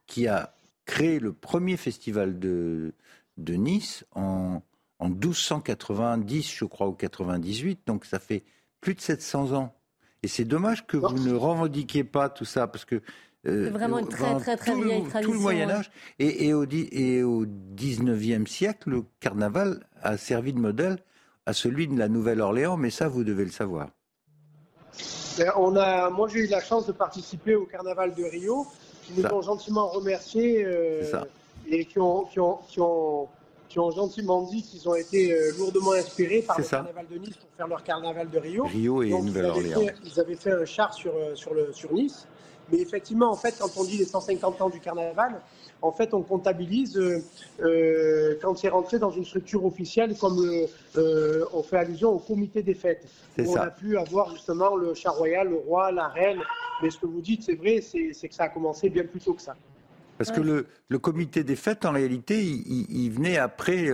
qui a créé le premier festival de, de Nice en, en 1290, je crois, ou 98. Donc ça fait plus de 700 ans. Et c'est dommage que vous ne revendiquiez pas tout ça, parce que euh, c'est vraiment une très très très vieille tradition. Tout le Moyen Âge et, et, au, et au 19e siècle, le carnaval a servi de modèle à celui de la Nouvelle-Orléans, mais ça, vous devez le savoir. Ben, on a, moi, j'ai eu la chance de participer au carnaval de Rio, qui nous ont gentiment remerciés euh, et qui ont, qui ont, qui ont, qui ont gentiment dit qu'ils ont été euh, lourdement inspirés par le carnaval de Nice pour faire leur carnaval de Rio. Rio et Nouvelle-Orléans. Ils, avaient fait un char sur, sur, le, sur Nice. Mais effectivement, en fait, quand on dit les 150 ans du carnaval, en fait, on comptabilise euh, euh, quand c'est rentré dans une structure officielle, comme euh, on fait allusion au comité des fêtes. Où on a pu avoir justement le char royal, le roi, la reine. Mais ce que vous dites, c'est vrai, c'est que ça a commencé bien plus tôt que ça. Parce que le, le, comité des fêtes, en réalité, il, venait après,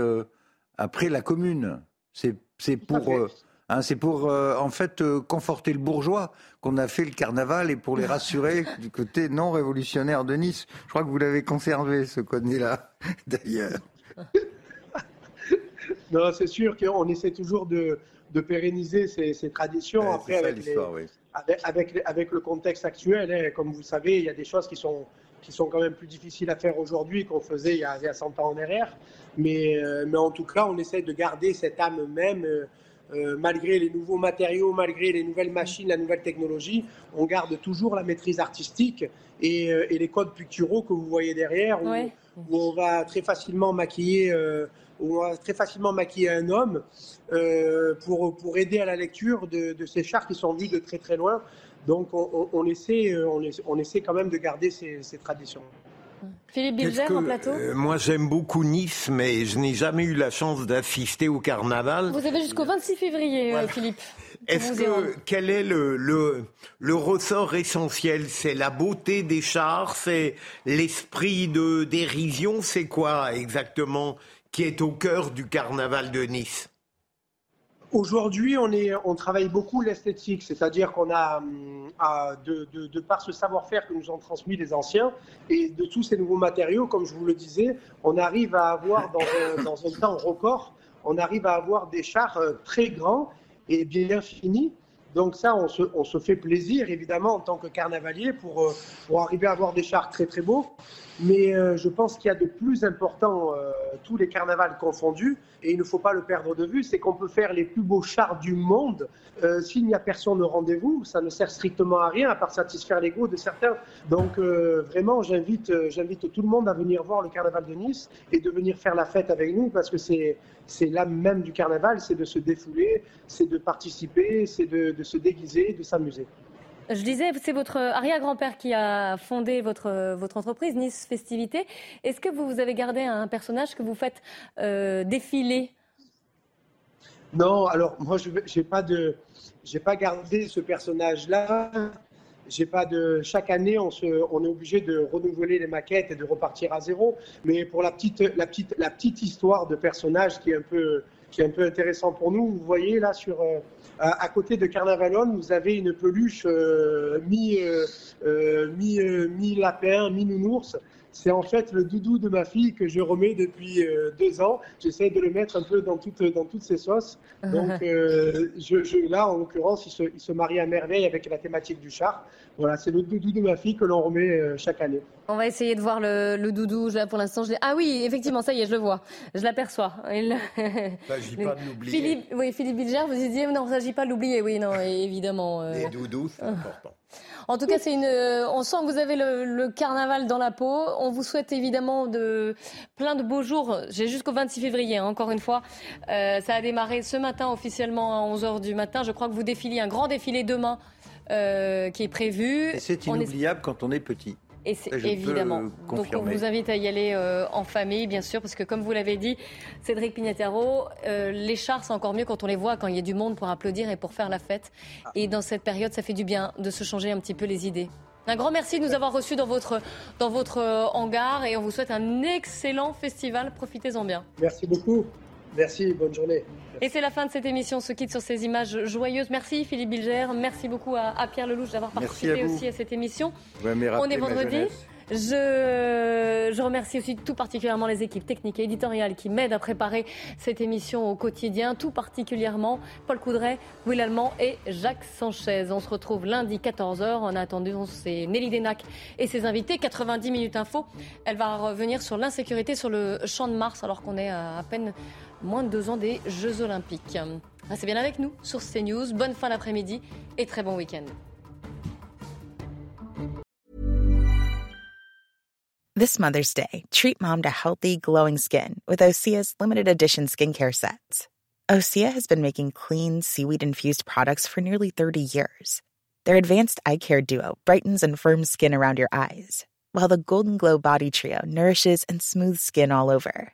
après la commune. C'est pour Hein, c'est pour euh, en fait euh, conforter le bourgeois qu'on a fait le carnaval et pour les rassurer du côté non révolutionnaire de Nice. Je crois que vous l'avez conservé ce code-là d'ailleurs. non, c'est sûr qu'on essaie toujours de, pérenniser ces, traditions. Après, avec, avec, le contexte actuel, hein, comme vous savez, il y a des choses qui sont qui sont quand même plus difficiles à faire aujourd'hui qu'on faisait il y, a, 100 ans en arrière. Mais, euh, mais en tout cas, on essaie de garder cette âme même. Euh, malgré les nouveaux matériaux, malgré les nouvelles machines, la nouvelle technologie, on garde toujours la maîtrise artistique et, euh, les codes picturaux que vous voyez derrière, où, on va très facilement maquiller. Euh, on va très facilement maquiller un homme pour, pour aider à la lecture de, ces chars qui sont vus de très très loin. Donc on, essaie, on, essaie, quand même de garder ces traditions. Philippe Bilger en plateau euh, Moi j'aime beaucoup Nice, mais je n'ai jamais eu la chance d'assister au carnaval. Vous avez jusqu'au 26 février, euh, Philippe. Est-ce que quel est le, le, le ressort essentiel? C'est la beauté des chars, c'est l'esprit de dérision, c'est quoi exactement qui est au cœur du carnaval de Nice? Aujourd'hui, on, on travaille beaucoup l'esthétique, c'est-à-dire qu'on a, hum, de, de, par ce savoir-faire que nous ont transmis les anciens et de tous ces nouveaux matériaux, comme je vous le disais, on arrive à avoir dans un, dans un temps record, on arrive à avoir des chars euh, très grands et bien finis. Donc ça, on se, fait plaisir, évidemment, en tant que carnavalier, pour, euh, arriver à avoir des chars très très beaux. Mais euh, je pense qu'il y a de plus important, euh, tous les carnavals confondus, et il ne faut pas le perdre de vue, c'est qu'on peut faire les plus beaux chars du monde. S'il n'y a personne au rendez-vous, ça ne sert strictement à rien, à part satisfaire l'ego de certains. Donc vraiment, j'invite tout le monde à venir voir le carnaval de Nice et de venir faire la fête avec nous, parce que c'est, c'est l'âme même du carnaval, c'est de se défouler, c'est de participer, c'est de, de se déguiser, de s'amuser. Je disais, c'est votre arrière-grand-père qui a fondé votre, votre entreprise, Nice Festivité. Est-ce que vous avez gardé un personnage que vous faites euh, défiler? Non, alors moi, je n'ai pas, de, pas gardé ce personnage-là. J'ai pas de chaque année on, se, on est obligé de renouveler les maquettes et de repartir à zéro. Mais pour la petite la petite la petite histoire de personnage qui est un peu qui est un peu intéressant pour nous, vous voyez là sur euh, à, côté de Carnavalon, vous avez une peluche euh, mi, euh, euh, mi, mi, lapin, mi nounours. C'est en fait le doudou de ma fille que je remets depuis deux ans. J'essaie de le mettre un peu dans, toutes dans toutes ses sauces. Donc je, là, en l'occurrence, il se, il se, marie à merveille avec la thématique du char. Voilà, c'est le doudou de ma fille que l'on remet chaque année. On va essayer de voir le, le doudou. Là, pour l'instant, je l'ai. Ah oui, effectivement, ça y est, je le vois. Je l'aperçois. Il ne s'agit pas de l'oublier. Philippe, oui, Philippe Bilger, vous disiez, non, il ne s'agit pas de l'oublier. Oui, non, évidemment. Euh... Les doudous, c'est important. En tout cas, c'est une. Euh, on sent que vous avez le, le, carnaval dans la peau. On vous souhaite évidemment de plein de beaux jours. J'ai jusqu'au 26 février, hein, encore une fois. Euh, ça a démarré ce matin officiellement à 11 h du matin. Je crois que vous défilez un grand défilé demain euh, qui est prévu. C'est inoubliable quand on est petit. Et c'est évidemment. Donc on vous invite à y aller euh, en famille, bien sûr, parce que comme vous l'avez dit, Cédric Pignataro, euh, les chars, c'est encore mieux quand on les voit, quand il y a du monde pour applaudir et pour faire la fête. Et dans cette période, ça fait du bien de se changer un petit peu les idées. Un grand merci de nous avoir reçus dans votre, dans votre euh, hangar et on vous souhaite un excellent festival. Profitez-en bien. Merci beaucoup. Merci, bonne journée. Et c'est la fin de cette émission. On se quitte sur ces images joyeuses. Merci Philippe Bilger. Merci beaucoup à, Pierre Lelouch d'avoir participé aussi à cette émission. On est vendredi. Je, je, remercie aussi tout particulièrement les équipes techniques et éditoriales qui m'aident à préparer cette émission au quotidien, tout particulièrement Paul Coudray, Will Allemand et Jacques Sanchez. On se retrouve lundi 14h. En attendant, c'est Nelly Denac et ses invités. 90 minutes info. Elle va revenir sur l'insécurité sur le champ de Mars alors qu'on est à, à peine moins de deux ans des Jeux Olympiques. Restez bien avec nous sur CNews. Bonne fin d'après-midi et très bon week-end. This Mother's Day, treat mom to healthy, glowing skin with Osea's limited edition skincare sets. Osea has been making clean, seaweed infused products for nearly 30 years. Their advanced eye care duo brightens and firms skin around your eyes, while the Golden Glow Body Trio nourishes and smooths skin all over.